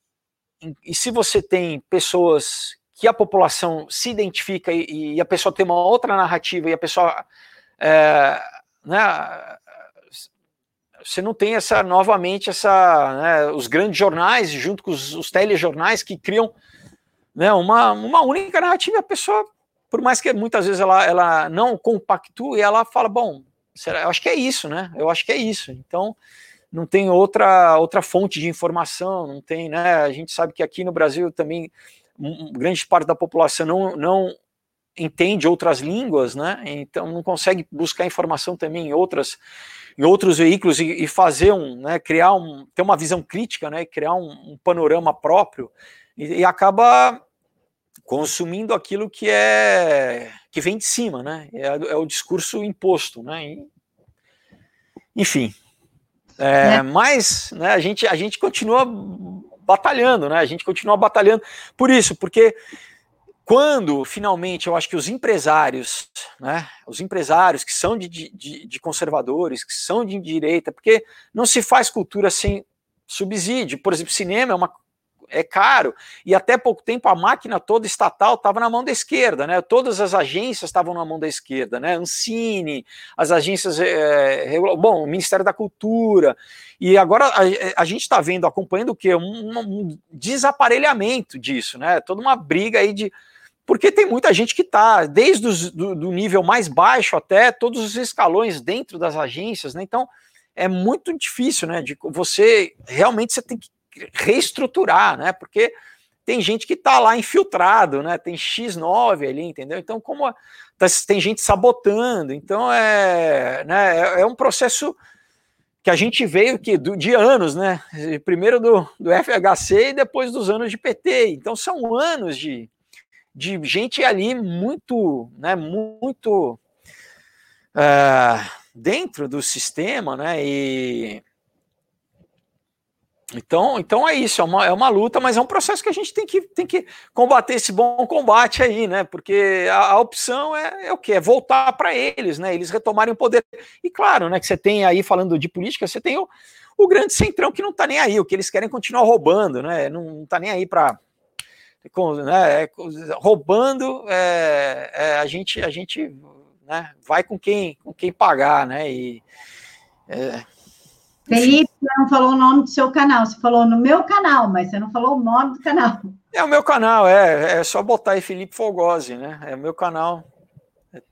e, e, se você tem pessoas que a população se identifica e, a pessoa tem uma outra narrativa e a pessoa, é, né? Você não tem essa novamente essa, né, os grandes jornais junto com os, os telejornais que criam né, uma, uma única narrativa. E a pessoa, por mais que muitas vezes ela, ela não compactue, ela fala, bom, Será? Eu acho que é isso, né? Eu acho que é isso. Então, não tem outra outra fonte de informação, não tem, né? A gente sabe que aqui no Brasil também grande parte da população não, não entende outras línguas, né? Então não consegue buscar informação também em outras em outros veículos e, e fazer um, né, criar um, ter uma visão crítica, né, criar um, um panorama próprio e, e, acaba consumindo aquilo que é que vem de cima, né? É, é o discurso imposto, né? E, enfim, é, é. mas né, a gente a gente continua batalhando, né? A gente continua batalhando por isso, porque quando finalmente eu acho que os empresários, né, os empresários que são de, de, de, conservadores, que são de direita, porque não se faz cultura sem subsídio. Por exemplo, cinema é uma é caro e até pouco tempo a máquina toda estatal estava na mão da esquerda, né? Todas as agências estavam na mão da esquerda, né? Ancine, as agências, é, bom, o Ministério da Cultura e agora a, a gente está vendo, acompanhando o que um, um desaparelhamento disso, né? Toda uma briga aí de porque tem muita gente que está, desde os, do, do, nível mais baixo até todos os escalões dentro das agências, né? Então é muito difícil, né? De você realmente você tem que reestruturar, né? Porque tem gente que está lá infiltrado, né? Tem X9 ali, entendeu? Então, como tá, tem gente sabotando, então é, né, é, é, um processo que a gente veio que do, de anos, né? Primeiro do, do FHC e depois dos anos de PT. Então são anos de, de gente ali muito, né, muito uh, dentro do sistema, né, e então, então é isso, é uma, é uma luta, mas é um processo que a gente tem que, tem que combater esse bom combate aí, né? Porque a, a opção é, é, o que? É voltar para eles, né? Eles retomarem o poder. E claro, né, que você tem aí, falando de política, você tem o, o grande centrão que não está nem aí, o que eles querem continuar roubando, né? Não, está nem aí para né, é, roubando, é, é, a gente, a gente né, vai com quem, com quem pagar, né? E, é, Felipe, você não falou o nome do seu canal, você falou no meu canal, mas você não falou o nome do canal. É o meu canal, é, é só botar aí Felipe Fogosi, né? É o meu canal.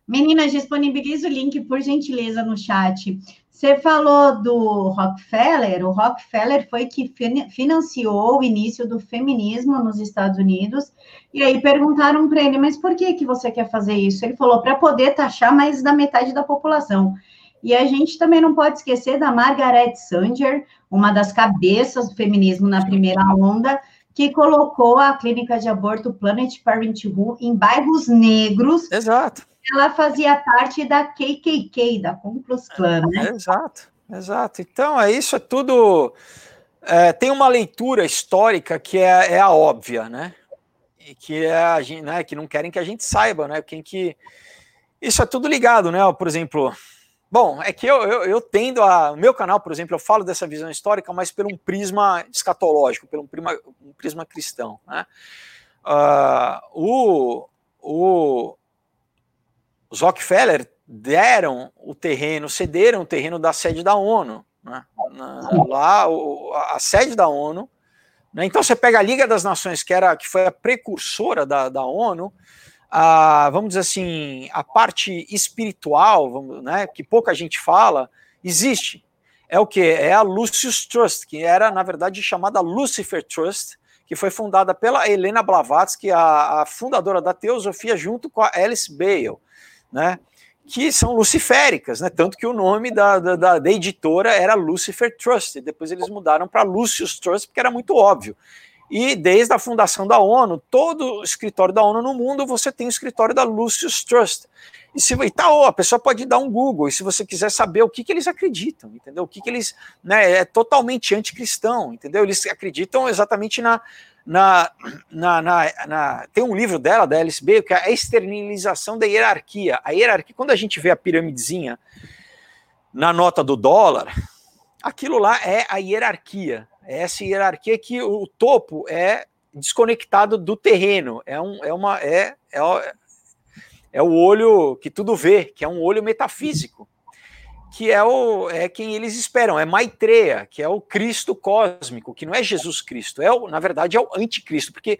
Meninas, disponibiliza o link, por gentileza, no chat. Você falou do Rockefeller. O Rockefeller foi que financiou o início do feminismo nos Estados Unidos. E aí perguntaram para ele, mas por que, que você quer fazer isso? Ele falou, para poder taxar mais da metade da população. E a gente também não pode esquecer da Margaret Sanger, uma das cabeças do feminismo na primeira onda, que colocou a clínica de aborto Planet Parenthood em bairros negros. Exato ela fazia parte da KKK, da Ku Klux Klan, né? exato, exato. Então, é isso é tudo... É, tem uma leitura histórica que é, é, a óbvia, né? E que é a gente, né, que não querem que a gente saiba, né? Quem que isso é tudo ligado, né? Por exemplo, bom, é que eu, eu, eu tendo a. O meu canal, por exemplo, eu falo dessa visão histórica, mas por um prisma escatológico, por um prisma, um prisma cristão. Né? Uh, o, o, os Rockefeller deram o terreno, cederam o terreno da sede da ONU. Né? lá, o, a sede da ONU. Né? Então você pega a Liga das Nações, que, era, que foi a precursora da, da ONU, a, vamos dizer assim, a parte espiritual, vamos, né, que pouca gente fala, existe. É o que? É a Lucius Trust, que era, na verdade, chamada Lucifer Trust, que foi fundada pela Helena Blavatsky, a, a fundadora da teosofia, junto com a Alice Bale né? Que são luciféricas, né? Tanto que o nome da, da, da editora era Lucifer Trust, depois eles mudaram para Lucius Trust, porque era muito óbvio. E desde a fundação da ONU, todo escritório da ONU no mundo, você tem o escritório da Lucius Trust. E se e tá, a pessoa pode dar um Google, e se você quiser saber o que, que eles acreditam, entendeu? O que, que eles. Né, é totalmente anticristão, entendeu? Eles acreditam exatamente na, na, na, na, na, tem um livro dela, da Bale, que é a externalização da hierarquia. A hierarquia, quando a gente vê a piramidezinha na nota do dólar, aquilo lá é a hierarquia. É essa hierarquia que o topo é desconectado do terreno. É, um, é, uma, é, é, é o olho que tudo vê, que é um olho metafísico que é, o, é quem eles esperam, é Maitreya, que é o Cristo cósmico, que não é Jesus Cristo, é o, na verdade é o anticristo, porque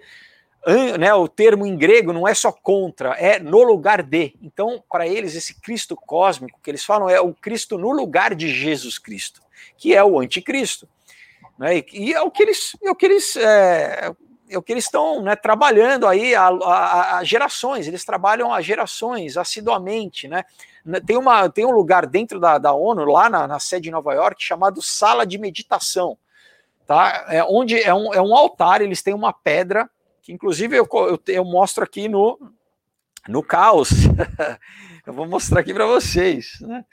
né, o termo em grego não é só contra, é no lugar de. Então, para eles, esse Cristo cósmico que eles falam é o Cristo no lugar de Jesus Cristo, que é o anticristo. Né, e é o que eles, é o que eles é, é o que eles estão né, trabalhando aí há, gerações, eles trabalham há gerações, assiduamente, né? Tem, uma, tem um lugar dentro da, da ONU, lá na, na sede de Nova York, chamado Sala de Meditação, tá? É, onde é um, é um altar, eles têm uma pedra, que inclusive eu, eu, eu mostro aqui no, no caos. eu vou mostrar aqui para vocês, né?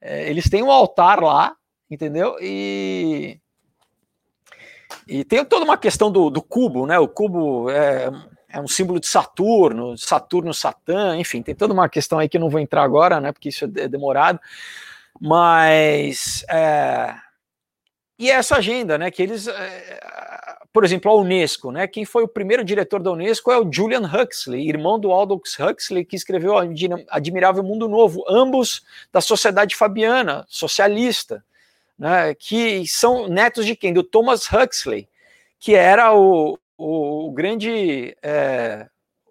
É, eles têm um altar lá, entendeu? E e tem toda uma questão do, do cubo, né? O cubo é, é, um símbolo de Saturno, Saturno, Satã, enfim, tem toda uma questão aí que eu não vou entrar agora, né? Porque isso é demorado. Mas. É, e essa agenda, né? Que eles. É, por exemplo, a Unesco, né? Quem foi o primeiro diretor da Unesco é o Julian Huxley, irmão do Aldous Huxley, que escreveu Admirável Mundo Novo, ambos da Sociedade Fabiana, socialista né, que são netos de quem? Do Thomas Huxley, que era o, o, o grande é,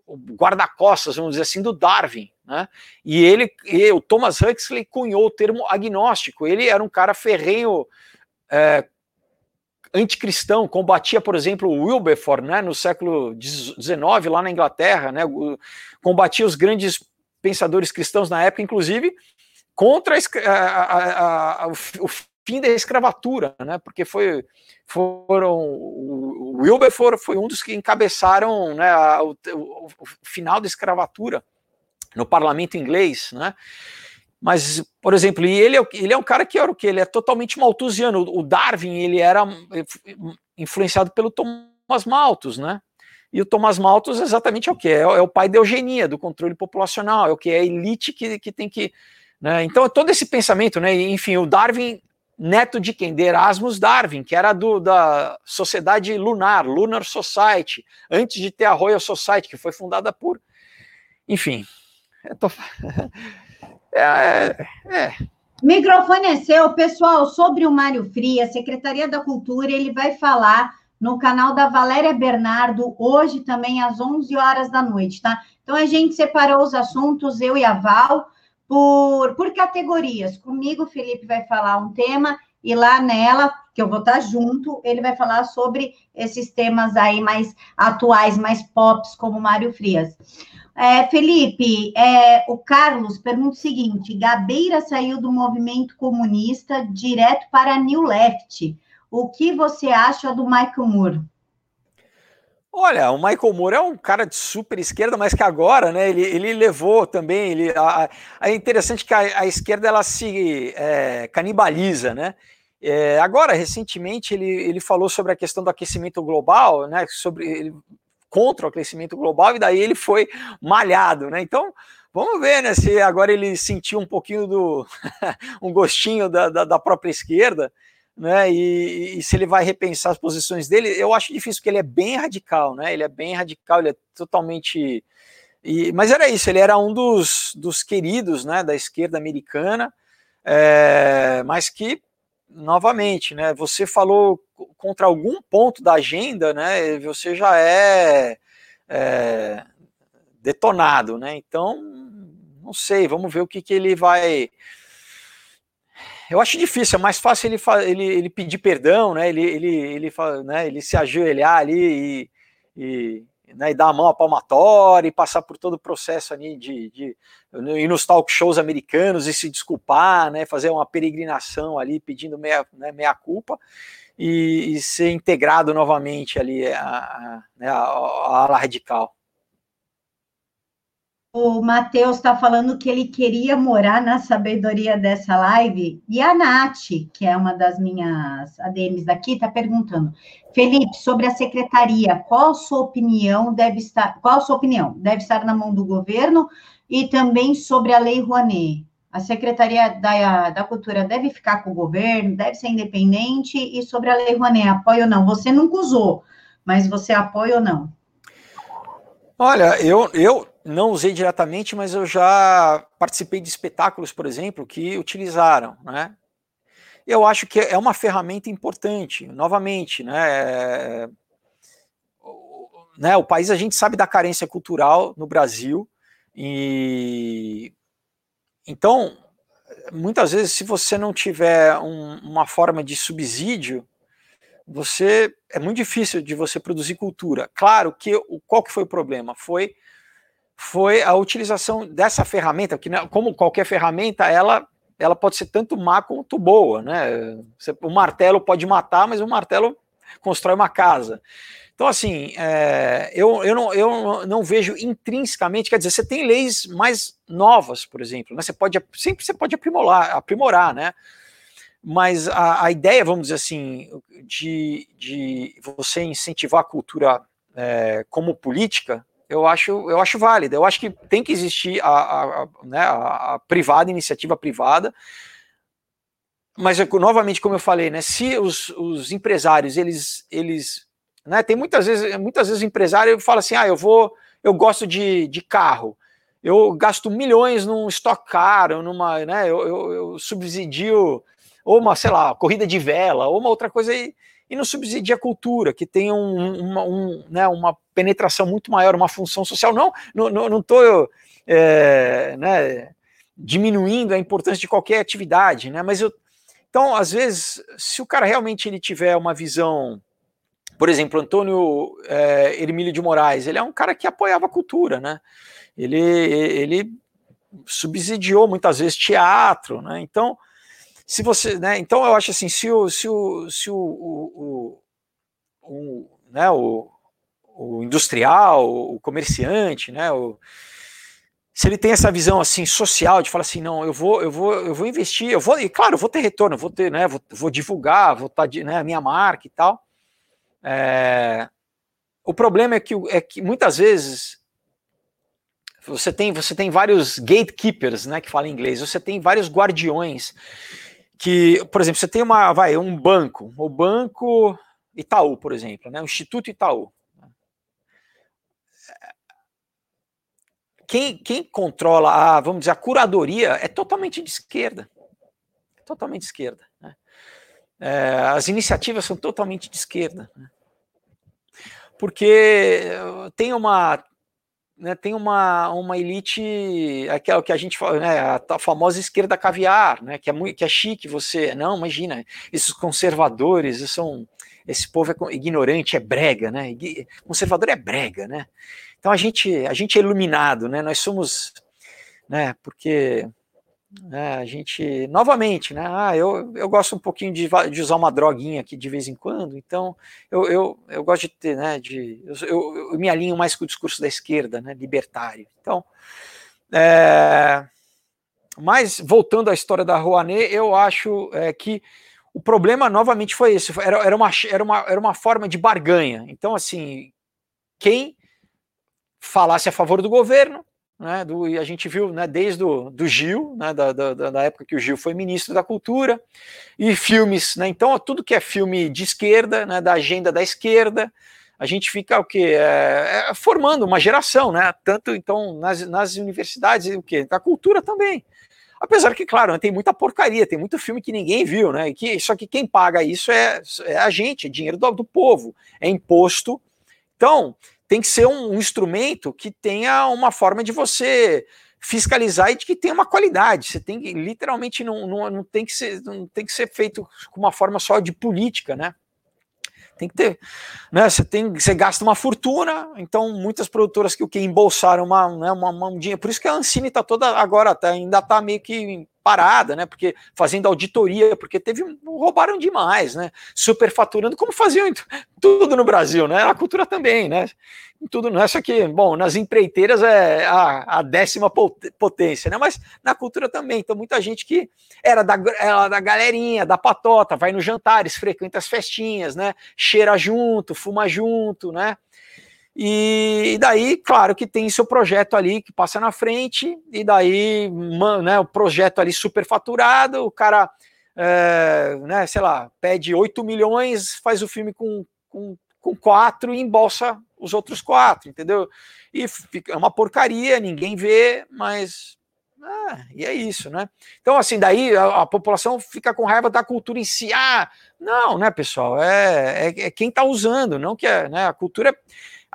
guarda-costas, vamos dizer assim, do Darwin. Né? E ele, e o Thomas Huxley cunhou o termo agnóstico. Ele era um cara ferrenho é, anticristão, combatia, por exemplo, o Wilberforce né, no século XIX, lá na Inglaterra, né, combatia os grandes pensadores cristãos na época, inclusive contra a, a, a, o, fim da escravatura, né? Porque foi foram o Wilberforce foi um dos que encabeçaram né, o, o, final da escravatura no parlamento inglês, né? Mas, por exemplo, ele é, ele é um cara que era o que ele é totalmente malthusiano. O Darwin ele era influenciado pelo Thomas Malthus, né? E o Thomas Malthus exatamente é o que é, é o pai da eugenia, do controle populacional, é o que é a elite que, que tem que né? Então, todo esse pensamento, né? Enfim, o Darwin neto de quem? De Erasmus Darwin, que era do, da Sociedade Lunar, Lunar Society, antes de ter a Royal Society, que foi fundada por. Enfim. Tô... É, é, é. Microfone é seu, pessoal. Sobre o Mário Fria, Secretaria da Cultura, ele vai falar no canal da Valéria Bernardo, hoje também às 11 horas da noite, tá? Então a gente separou os assuntos, eu e a Val por, por categorias. Comigo, o Felipe vai falar um tema, e lá nela, que eu vou estar junto, ele vai falar sobre esses temas aí mais atuais, mais pops, como Mário Frias. É, Felipe, é, o Carlos pergunta o seguinte: Gabeira saiu do movimento comunista direto para a New Left. O que você acha do Michael Moore? Olha, o Michael Moore é um cara de super esquerda, mas que agora, né, ele, ele levou também, ele, a, a, é interessante que a, a, esquerda ela se é, canibaliza, né? É, agora, recentemente, ele, ele falou sobre a questão do aquecimento global, né, sobre ele, contra o aquecimento global, e daí ele foi malhado, né? Então, vamos ver, né, se agora ele sentiu um pouquinho do um gostinho da, da, da própria esquerda, né? E, e, se ele vai repensar as posições dele, eu acho difícil, porque ele é bem radical, né? Ele é bem radical, ele é totalmente. E, mas era isso, ele era um dos, dos queridos né, da esquerda americana, é, mas que, novamente, né, você falou contra algum ponto da agenda, né, você já é, é detonado, né? Então, não sei, vamos ver o que, que ele vai eu acho difícil, é mais fácil ele, ele, ele pedir perdão, né? Ele, ele, ele, né? ele se ajoelhar ali e, e, né? e dar a mão à palmatória e passar por todo o processo ali de, de ir nos talk shows americanos e se desculpar, né? Fazer uma peregrinação ali pedindo meia, né? meia culpa e, e ser integrado novamente ali a, a, né? ala radical. O Matheus está falando que ele queria morar na sabedoria dessa live. E a Nath, que é uma das minhas ADMs daqui, está perguntando: Felipe, sobre a secretaria, qual a sua opinião deve estar? Qual sua opinião? Deve estar na mão do governo e também sobre a Lei Rouanet. A Secretaria da, da Cultura deve ficar com o governo, deve ser independente, e sobre a Lei Rouanet, apoia ou não? Você nunca usou, mas você apoia ou não? Olha, eu, eu não usei diretamente, mas eu já participei de espetáculos, por exemplo, que utilizaram, né? Eu acho que é uma ferramenta importante, novamente, né? É, né? O país a gente sabe da carência cultural no Brasil e então muitas vezes se você não tiver um, uma forma de subsídio você é muito difícil de você produzir cultura. Claro que qual que foi o problema? Foi foi a utilização dessa ferramenta, que como qualquer ferramenta, ela ela pode ser tanto má quanto boa, né? O martelo pode matar, mas o martelo constrói uma casa. Então, assim, é, eu, eu, não, eu não vejo intrinsecamente, quer dizer, você tem leis mais novas, por exemplo, né? Você pode sempre você pode aprimorar, aprimorar, né? Mas a, a ideia, vamos dizer assim, de, de você incentivar a cultura é, como política, eu acho, eu acho válida. Eu acho que tem que existir a, a, né, a, a privada, iniciativa privada, mas novamente, como eu falei, né, se os, os empresários eles, eles né? Tem muitas vezes, muitas vezes o empresário fala assim: ah, eu vou, eu gosto de, de carro, eu gasto milhões num estoque caro, numa, né? Eu, eu, eu, subsidio ou uma, sei lá, corrida de vela, ou uma outra coisa e, e não subsidia a cultura, que tem um, uma, um, né, uma penetração muito maior, uma função social. Não, não estou é, né, diminuindo a importância de qualquer atividade, né? Mas eu, então, às vezes, se o cara realmente ele tiver uma visão por exemplo, Antônio é, Hermílio de Moraes, ele é um cara que apoiava a cultura, né? Ele, ele subsidiou muitas vezes teatro, né? Então, se você, né? Então eu acho assim, se o, se o, se o, o, o, o né? O, o industrial, o comerciante, né? O, se ele tem essa visão assim social de falar assim, não, eu vou, eu vou, eu vou investir, eu vou, e claro, eu vou ter retorno, vou ter, né? Vou, vou divulgar, vou estar, tá né? A minha marca e tal. É, o problema é que, é que muitas vezes você tem, você tem vários gatekeepers, né, que fala inglês, você tem vários guardiões que, por exemplo, você tem uma, vai, um banco, o banco Itaú, por exemplo, né, o Instituto Itaú. Quem, quem controla a, vamos dizer, a curadoria é totalmente de esquerda. Totalmente de esquerda. Né? É, as iniciativas são totalmente de esquerda. Né? porque tem uma né, tem uma, uma elite, aquela que a gente fala, né, a, famosa esquerda caviar, né, que é muito, que é chique você, não, imagina, esses conservadores, são, esse povo é ignorante, é brega, né, conservador é brega, né, então a gente, a gente é iluminado, né, nós somos, né, porque né, a gente, novamente, né, ah, eu, eu gosto um pouquinho de, de usar uma droguinha aqui de vez em quando, então eu, eu, eu gosto de ter, né, de, eu, eu, me alinho mais com o discurso da esquerda, né, libertário. Então, é, mas voltando à história da Rouanet, eu acho é, que o problema novamente foi esse, era, era, uma, era, uma, era uma forma de barganha. Então, assim, quem falasse a favor do governo né, do, e a gente viu né, desde o do Gil, né, da, da, da, época que o Gil foi ministro da Cultura, e filmes, né, então tudo que é filme de esquerda, né, da agenda da esquerda, a gente fica o que é, é, formando uma geração, né, tanto então nas, nas universidades o que da cultura também. Apesar que, claro, tem muita porcaria, tem muito filme que ninguém viu, né? Que, só que quem paga isso é, é a gente, é dinheiro do, do povo, é imposto. Então, tem que ser um, um instrumento que tenha uma forma de você fiscalizar e de que tenha uma qualidade. Você tem que literalmente não, não, não, tem que ser não tem que ser feito com uma forma só de política, né? Tem que ter, né? Você tem, você gasta uma fortuna, então muitas produtoras que o que embolsaram uma, né, uma, uma dinheiro, por isso que a Ancine está toda agora tá, ainda está meio que parada, né? Porque fazendo auditoria, porque teve roubaram demais, né? Superfaturando, como faziam tudo no Brasil, né? A cultura também, né? Tudo não é só que, bom, nas empreiteiras é a, a, décima potência, né? Mas na cultura também. Então, muita gente que era da, era da galerinha, da patota, vai nos jantares, frequenta as festinhas, né? Cheira junto, fuma junto, né? E daí, claro que tem seu projeto ali que passa na frente, e daí, né, o projeto ali superfaturado, o cara, é, né, sei lá, pede 8 milhões, faz o filme com, com, com quatro e embolsa os outros quatro, entendeu? E fica, é uma porcaria, ninguém vê, mas. Ah, e é isso, né? Então, assim, daí a, a, população fica com raiva da cultura em si. Ah, não, né, pessoal? É, é, é quem está usando, não que é, né? A cultura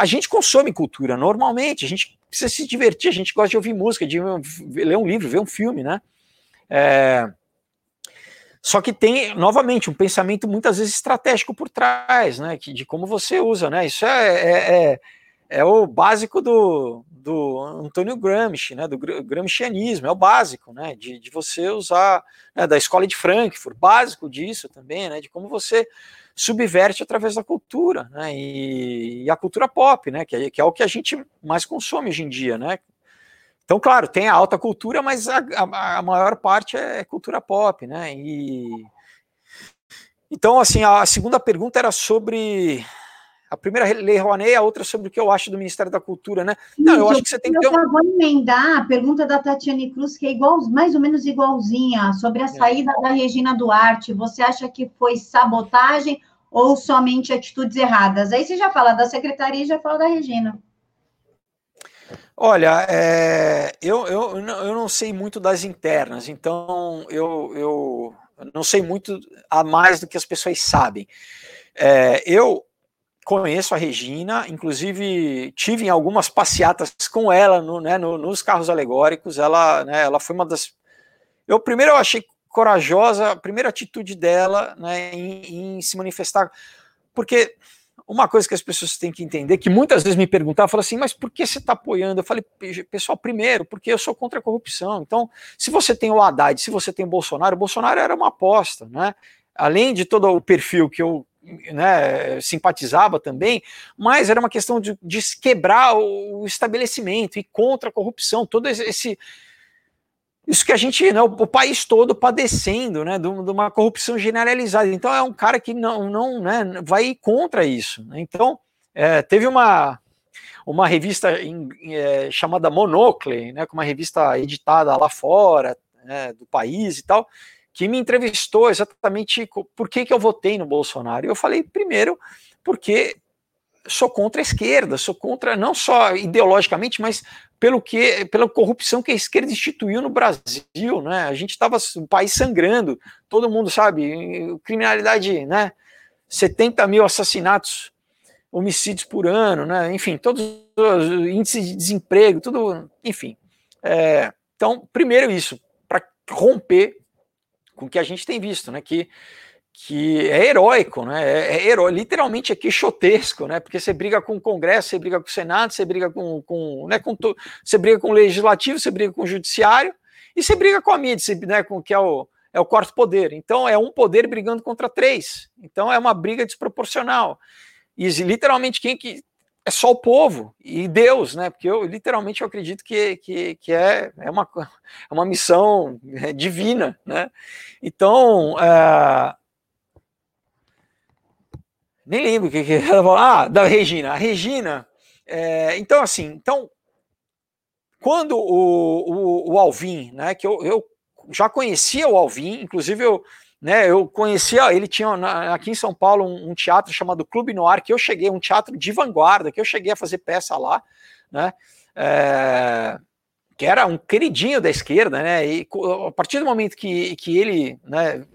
a gente consome cultura normalmente, a gente precisa se divertir, a gente gosta de ouvir música, de ler um livro, ver um filme, né? É... Só que tem, novamente, um pensamento muitas vezes estratégico por trás, né? De como você usa, né? Isso é, é, é, é o básico do, do Antônio Gramsci, né? Do gramscianismo, é o básico, né? De, de você usar, né, da escola de Frankfurt, básico disso também, né? De como você subverte através da cultura, né? E, e a cultura pop, né? Que é, que é o que a gente mais consome hoje em dia, né? Então, claro, tem a alta cultura, mas a, a, a maior parte é cultura pop, né? E então, assim, a segunda pergunta era sobre a primeira lei Rouanet, a outra sobre o que eu acho do Ministério da Cultura, né? Não, eu acho que você tem que ter. Eu vou emendar a pergunta da Tatiane Cruz, que é igual, mais ou menos igualzinha, sobre a é. saída é. da Regina Duarte. Você acha que foi sabotagem ou somente atitudes erradas? Aí você já fala da secretaria e já fala da Regina. Olha, é, eu, eu, eu não sei muito das internas, então eu, eu não sei muito a mais do que as pessoas sabem. É, eu conheço a Regina, inclusive tive em algumas passeatas com ela no, né, no, nos carros alegóricos. Ela, né, ela foi uma das. Eu primeiro eu achei corajosa a primeira atitude dela né, em, em se manifestar, porque uma coisa que as pessoas têm que entender, que muitas vezes me perguntavam, assim, mas por que você está apoiando? Eu falei, pessoal, primeiro, porque eu sou contra a corrupção. Então, se você tem o Haddad, se você tem o Bolsonaro, o Bolsonaro era uma aposta, né? Além de todo o perfil que eu né, simpatizava também, mas era uma questão de, de quebrar o estabelecimento e contra a corrupção, todo esse isso que a gente, né, o, país todo padecendo, né, de, uma corrupção generalizada. Então é um cara que não, não, né, vai contra isso. Né? Então é, teve uma uma revista em, é, chamada Monocle, né, uma revista editada lá fora né, do país e tal, que me entrevistou exatamente por que, que eu votei no Bolsonaro. Eu falei primeiro porque sou contra a esquerda, sou contra não só ideologicamente, mas pelo que pela corrupção que a esquerda instituiu no Brasil, né? A gente estava um país sangrando, todo mundo sabe, criminalidade, né? 70 mil assassinatos, homicídios por ano, né? Enfim, todos os índices de desemprego, tudo, enfim. É, então, primeiro isso, para romper com o que a gente tem visto, né? Que que é heróico, né? É, é heró literalmente é quixotesco, né? Porque você briga com o Congresso, você briga com o Senado, você briga com, com, né, com você briga com o Legislativo, você briga com o Judiciário e você briga com a mídia, você, né, com que é o, é o quarto poder. Então é um poder brigando contra três. Então é uma briga desproporcional. E literalmente quem que é só o povo e Deus, né? Porque eu literalmente eu acredito que, que, que é, é, uma, é uma missão é, divina, né? Então, uh, nem lembro o que, que ela falou. Ah, da Regina. A Regina. É, então, assim, então, quando o, o, o Alvin, né, que eu, eu já conhecia o Alvin, inclusive eu, né, eu conhecia, ele tinha aqui em São Paulo um, um, teatro chamado Clube Noir, que eu cheguei, um teatro de vanguarda, que eu cheguei a fazer peça lá, né, é, que era um queridinho da esquerda, né, e a partir do momento que, que ele, né,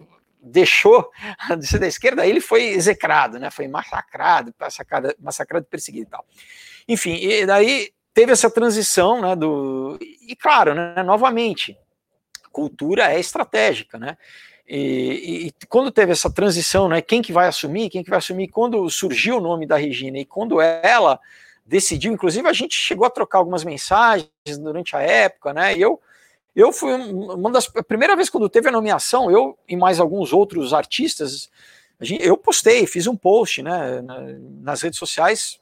deixou de ser da esquerda, ele foi execrado, né? Foi massacrado, massacrado, massacrado perseguido e tal. Enfim, e daí teve essa transição, né? Do e claro, né? Novamente, cultura é estratégica, né? E, e, quando teve essa transição, né? Quem que vai assumir? Quem que vai assumir? Quando surgiu o nome da Regina e quando ela decidiu, inclusive a gente chegou a trocar algumas mensagens durante a época, né? E eu eu fui uma das primeira vez quando teve a nomeação, eu e mais alguns outros artistas, gente, eu postei, fiz um post, né, nas redes sociais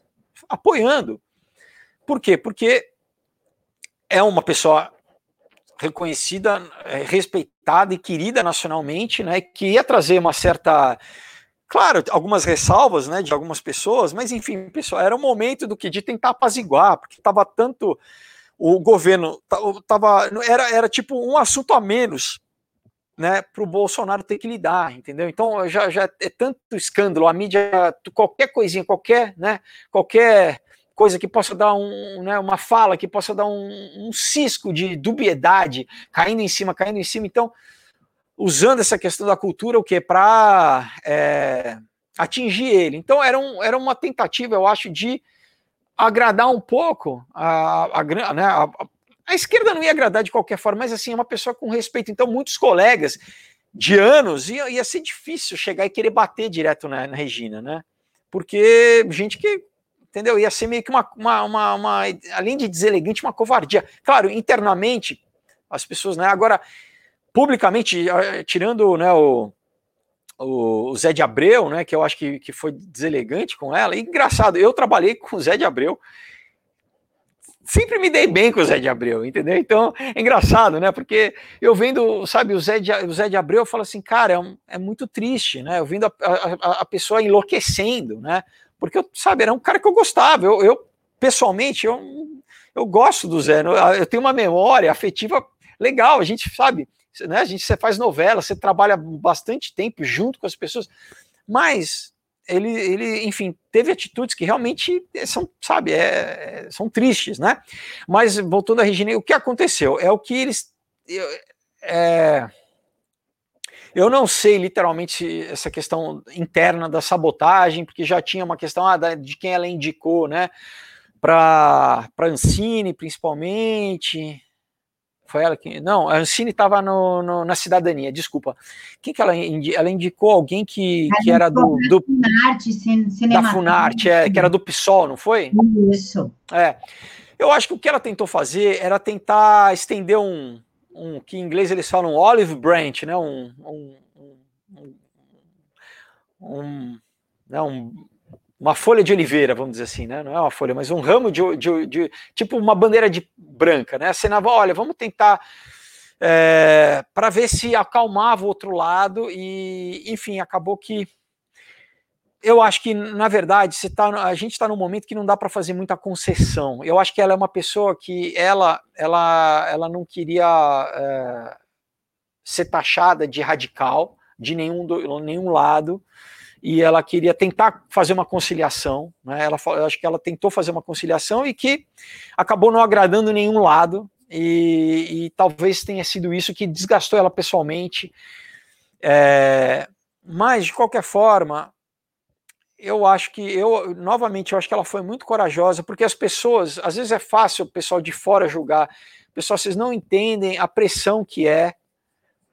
apoiando. Por quê? Porque é uma pessoa reconhecida, é, respeitada e querida nacionalmente, né, que ia trazer uma certa Claro, algumas ressalvas, né, de algumas pessoas, mas enfim, pessoal, era o momento do que de tentar apaziguar, porque estava tanto o governo tava era, era tipo um assunto a menos né, para o Bolsonaro ter que lidar, entendeu? Então já, já é tanto escândalo, a mídia, qualquer coisinha, qualquer, né, qualquer coisa que possa dar um, né, uma fala que possa dar um, um cisco de dubiedade caindo em cima, caindo em cima. Então, usando essa questão da cultura, o que para é, atingir ele. Então era, um, era uma tentativa, eu acho, de agradar um pouco a, a, né, a, a, esquerda não ia agradar de qualquer forma, mas assim, é uma pessoa com respeito. Então, muitos colegas de anos, ia, ia ser difícil chegar e querer bater direto na, na Regina, né? Porque gente que entendeu? Ia ser meio que uma, uma, uma, uma, além de deselegante, uma covardia. Claro, internamente, as pessoas, né? Agora, publicamente, tirando né, o, o Zé de Abreu, né? Que eu acho que, que foi deselegante com ela. E, engraçado, eu trabalhei com o Zé de Abreu. Sempre me dei bem com o Zé de Abreu, entendeu? Então, é engraçado, né? Porque eu vendo, sabe, o Zé de, o Zé de Abreu, eu falo assim, cara, é, é muito triste, né? Eu vendo a, a, a pessoa enlouquecendo, né? porque sabe, era um cara que eu gostava. Eu, eu pessoalmente, eu, eu gosto do Zé. Eu tenho uma memória afetiva legal. A gente sabe, né? A gente você faz novela, você trabalha bastante tempo junto com as pessoas, mas ele, ele, enfim, teve atitudes que realmente são, sabe, é, são tristes, né? Mas voltando a Regina, o que aconteceu é o que eles é, eu não sei literalmente essa questão interna da sabotagem, porque já tinha uma questão ah, de quem ela indicou, né? Para Ancine, principalmente. Foi ela que. Não, a Ancine estava na cidadania, desculpa. Quem que ela, indi, ela indicou? Alguém que, que era do. do Funarte, da Funarte, é, que era do PSOL, não foi? Isso. É. Eu acho que o que ela tentou fazer era tentar estender um, um que em inglês eles falam olive branch, né? Um, um, um, um, né? um uma folha de oliveira, vamos dizer assim, né? Não é uma folha, mas um ramo de, de, de tipo uma bandeira de branca, né? Assinava, olha, vamos tentar é, para ver se acalmava o outro lado e, enfim, acabou que eu acho que, na verdade, tá, a gente está num momento que não dá para fazer muita concessão. Eu acho que ela é uma pessoa que ela, ela, ela não queria é, ser taxada de radical de nenhum, do, nenhum lado e ela queria tentar fazer uma conciliação. Né? Ela, eu acho que ela tentou fazer uma conciliação e que acabou não agradando nenhum lado e, e talvez tenha sido isso que desgastou ela pessoalmente. É, mas de qualquer forma, eu acho que eu novamente eu acho que ela foi muito corajosa porque as pessoas às vezes é fácil o pessoal de fora julgar pessoal vocês não entendem a pressão que é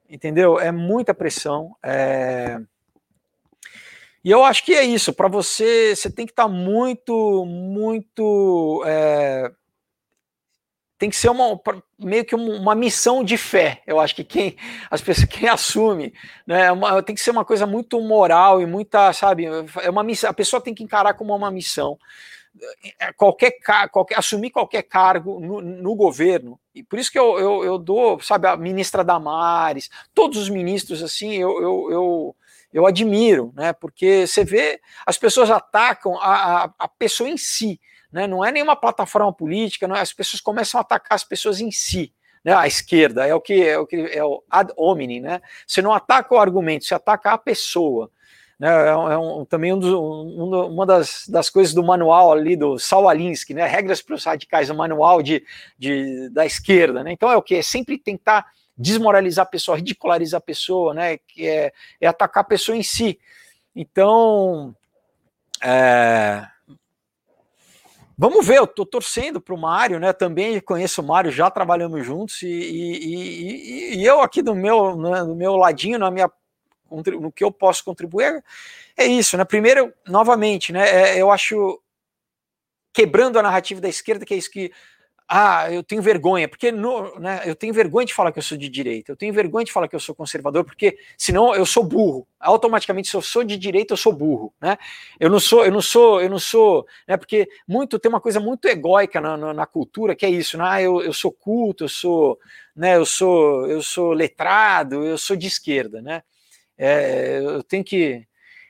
entendeu é muita pressão é... e eu acho que é isso para você você tem que estar tá muito muito é tem que ser uma, meio que uma missão de fé. Eu acho que quem as pessoas quem assume, né, é uma, tem que ser uma coisa muito moral e muita, sabe, é uma missão. A pessoa tem que encarar como uma missão. É, qualquer, qualquer assumir qualquer cargo no, no governo e por isso que eu, eu, eu, dou, sabe, a ministra Damares, todos os ministros assim, eu, eu, eu, eu admiro, né? Porque você vê as pessoas atacam a, a, a pessoa em si né? não é nenhuma plataforma política, não é, as pessoas começam a atacar as pessoas em si. Né, a esquerda é o que é o que é o ad hominem, né? Você não ataca o argumento, você ataca a pessoa. Né, é, um, é um, também um dos, um, uma das, das coisas do manual ali do Saul Alinsky, né? Regras para os radicais, o manual de, de, da esquerda, né? Então é o que? É sempre tentar desmoralizar a pessoa, ridicularizar a pessoa, né? Que é, é atacar a pessoa em si. Então, é, Vamos ver, eu estou torcendo para o Mário, né? Também conheço o Mário, já trabalhamos juntos, e, e, e, e eu aqui do meu, né, do meu ladinho, na minha, no que eu posso contribuir, é isso, né? Primeiro, novamente, né? É, eu acho quebrando a narrativa da esquerda, que é isso que ah, eu tenho vergonha, porque no, né, eu tenho vergonha de falar que eu sou de direita, eu tenho vergonha de falar que eu sou conservador, porque senão eu sou burro. Automaticamente, se eu sou de direita, eu sou burro, né? Eu não sou, eu não sou, eu não sou, né? Porque muito tem uma coisa muito egóica na, na, na cultura que é isso, né? Ah, eu, eu sou culto, eu sou, né? Eu sou, eu sou letrado, eu sou de esquerda, né? É, eu tenho que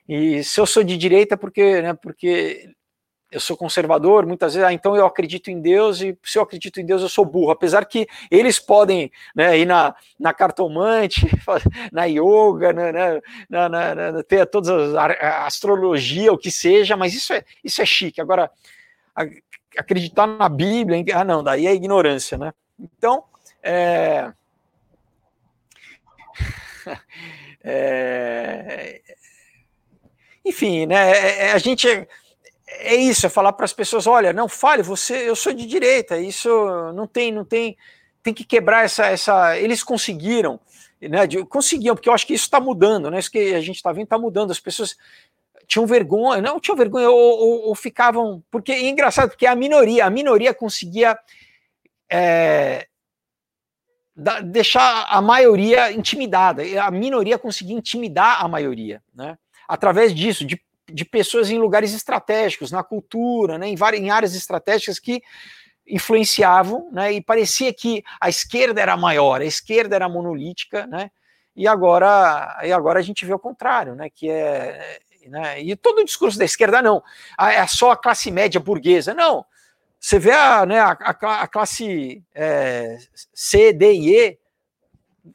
e se eu sou de direita, porque, né? Porque eu sou conservador, muitas vezes, ah, então eu acredito em Deus, e se eu acredito em Deus, eu sou burro. Apesar que eles podem né, ir na, na cartomante, na yoga, né, né, na, na, na, ter todas as a astrologia, o que seja, mas isso é, isso é chique. Agora, a, acreditar na Bíblia, ah, não, daí é ignorância, né? Então, é, é, enfim, né, é, é, a gente é isso, é falar para as pessoas, olha, não fale, você, eu sou de direita, isso não tem, não tem, tem que quebrar essa, essa, eles conseguiram né, de, conseguiam, porque eu acho que isso está mudando, né? Isso que a gente está vendo está mudando. As pessoas tinham vergonha, não tinham vergonha, ou, ou, ou, ficavam. Porque é engraçado, porque a minoria, a minoria conseguia é, da, deixar a maioria intimidada, a minoria conseguia intimidar a maioria, né? Através disso, de, de pessoas em lugares estratégicos, na cultura, né, em, várias, em áreas estratégicas que influenciavam, né, e parecia que a esquerda era maior, a esquerda era monolítica, né, e agora, e agora a gente vê o contrário, né, que é, né, e todo o discurso da esquerda não, é só a classe média burguesa, não, você vê a, né, a, a, a classe é, C, D e E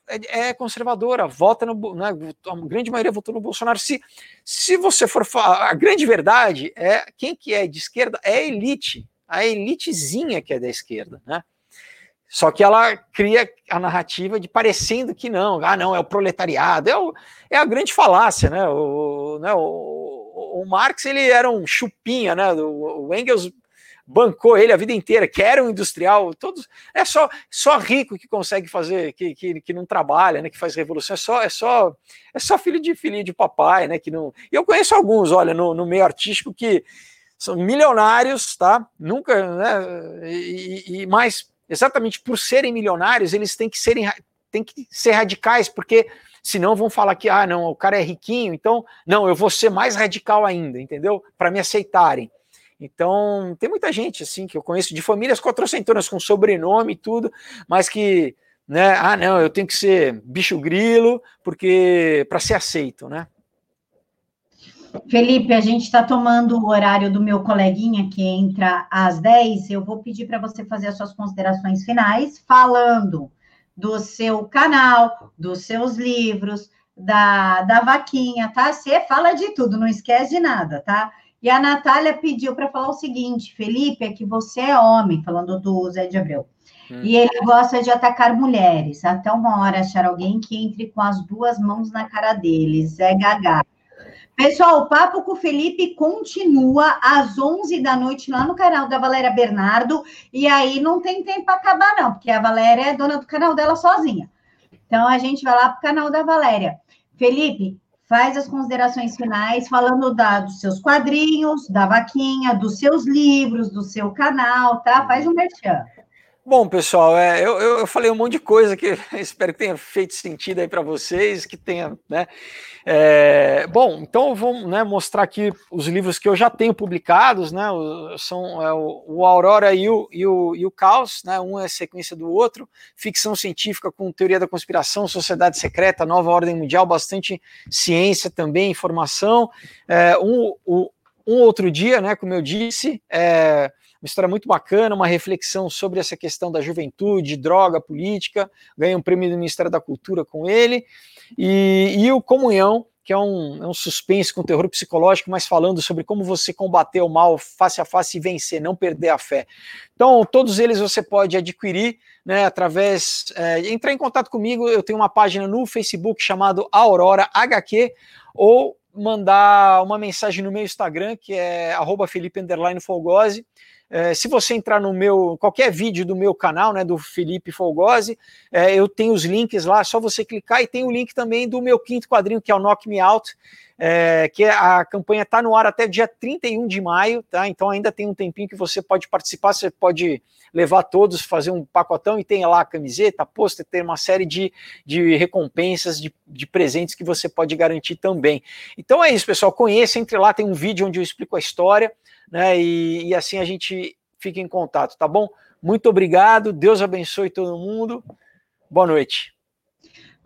é, é conservadora, vota no, né, a grande maioria votou no Bolsonaro. Se, se você for falar, a grande verdade é quem que é de esquerda é a elite, a elitezinha que é da esquerda, né? Só que ela cria a narrativa de parecendo que não, ah, não, é o proletariado, é, o, é a grande falácia, né? O, né, o, o Marx ele era um chupinha, né? O, o Engels bancou ele a vida inteira, que era um industrial, todos é só só rico que consegue fazer, que, que, que não trabalha, né, que faz revolução, é só é só é só filho de filho de papai, né, que não. E eu conheço alguns, olha, no, no meio artístico que são milionários, tá? Nunca, né? E, e mais exatamente por serem milionários, eles têm que serem têm que ser radicais, porque senão vão falar que ah, não, o cara é riquinho, então não, eu vou ser mais radical ainda, entendeu? Para me aceitarem. Então, tem muita gente assim que eu conheço de famílias quatrocentonas com sobrenome e tudo, mas que, né, ah, não, eu tenho que ser bicho grilo, porque para ser aceito, né? Felipe, a gente está tomando o horário do meu coleguinha que entra às 10. Eu vou pedir para você fazer as suas considerações finais, falando do seu canal, dos seus livros, da, da vaquinha, tá? Você fala de tudo, não esquece de nada, tá? E a Natália pediu para falar o seguinte: Felipe, é que você é homem, falando do Zé de Abreu. Hum. E ele gosta de atacar mulheres. Até uma hora achar alguém que entre com as duas mãos na cara dele. Zé Gagá. Pessoal, o papo com o Felipe continua às 11 da noite lá no canal da Valéria Bernardo. E aí não tem tempo para acabar, não, porque a Valéria é dona do canal dela sozinha. Então a gente vai lá para o canal da Valéria. Felipe, faz as considerações finais, falando da, dos seus quadrinhos, da vaquinha, dos seus livros, do seu canal, tá? Faz um merchan. Bom, pessoal, é, eu, eu falei um monte de coisa que espero que tenha feito sentido aí para vocês, que tenha, né? É, bom, então vou né, mostrar aqui os livros que eu já tenho publicados, né? São é, o, o, Aurora e o, e, o, e o Caos, né? Um é sequência do outro, ficção científica com teoria da conspiração, sociedade secreta, nova ordem mundial, bastante ciência também, informação. É, um, um, um outro dia, né? Como eu disse, é uma história muito bacana, uma reflexão sobre essa questão da juventude, droga, política. Ganhei um prêmio do Ministério da Cultura com ele. E, e o Comunhão, que é um, é um suspense com terror psicológico, mas falando sobre como você combater o mal face a face e vencer, não perder a fé. Então, todos eles você pode adquirir né, através. É, entrar em contato comigo, eu tenho uma página no Facebook chamado Aurora HQ, ou mandar uma mensagem no meu Instagram, que é Felipe. É, se você entrar no meu, qualquer vídeo do meu canal, né, do Felipe Folgose, é, eu tenho os links lá, é só você clicar e tem o link também do meu quinto quadrinho, que é o Knock Me Out, é, que a campanha está no ar até dia 31 de maio, tá? Então ainda tem um tempinho que você pode participar, você pode levar todos, fazer um pacotão e tem lá a camiseta, pôster, tem uma série de, de recompensas, de, de presentes que você pode garantir também. Então é isso, pessoal. Conheça, entre lá, tem um vídeo onde eu explico a história né? E, e assim a gente fica em contato, tá bom? Muito obrigado, Deus abençoe todo mundo. Boa noite.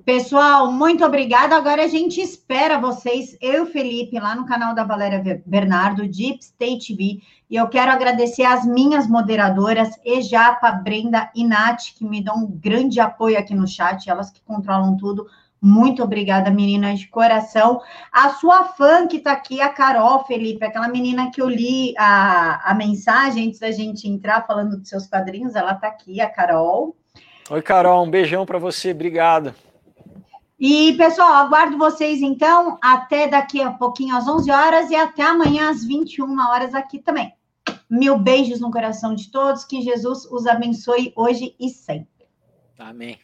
Pessoal, muito obrigada. Agora a gente espera vocês, eu e o Felipe, lá no canal da Valéria Bernardo, Deep State TV. E eu quero agradecer as minhas moderadoras, Ejapa, Brenda e Nath, que me dão um grande apoio aqui no chat, elas que controlam tudo. Muito obrigada, meninas de coração. A sua fã que está aqui, a Carol, Felipe, aquela menina que eu li a, a mensagem antes da gente entrar falando dos seus quadrinhos, ela está aqui, a Carol. Oi, Carol, um beijão para você, obrigado. E, pessoal, aguardo vocês então até daqui a pouquinho, às 11 horas, e até amanhã, às 21 horas, aqui também. Mil beijos no coração de todos, que Jesus os abençoe hoje e sempre. Amém.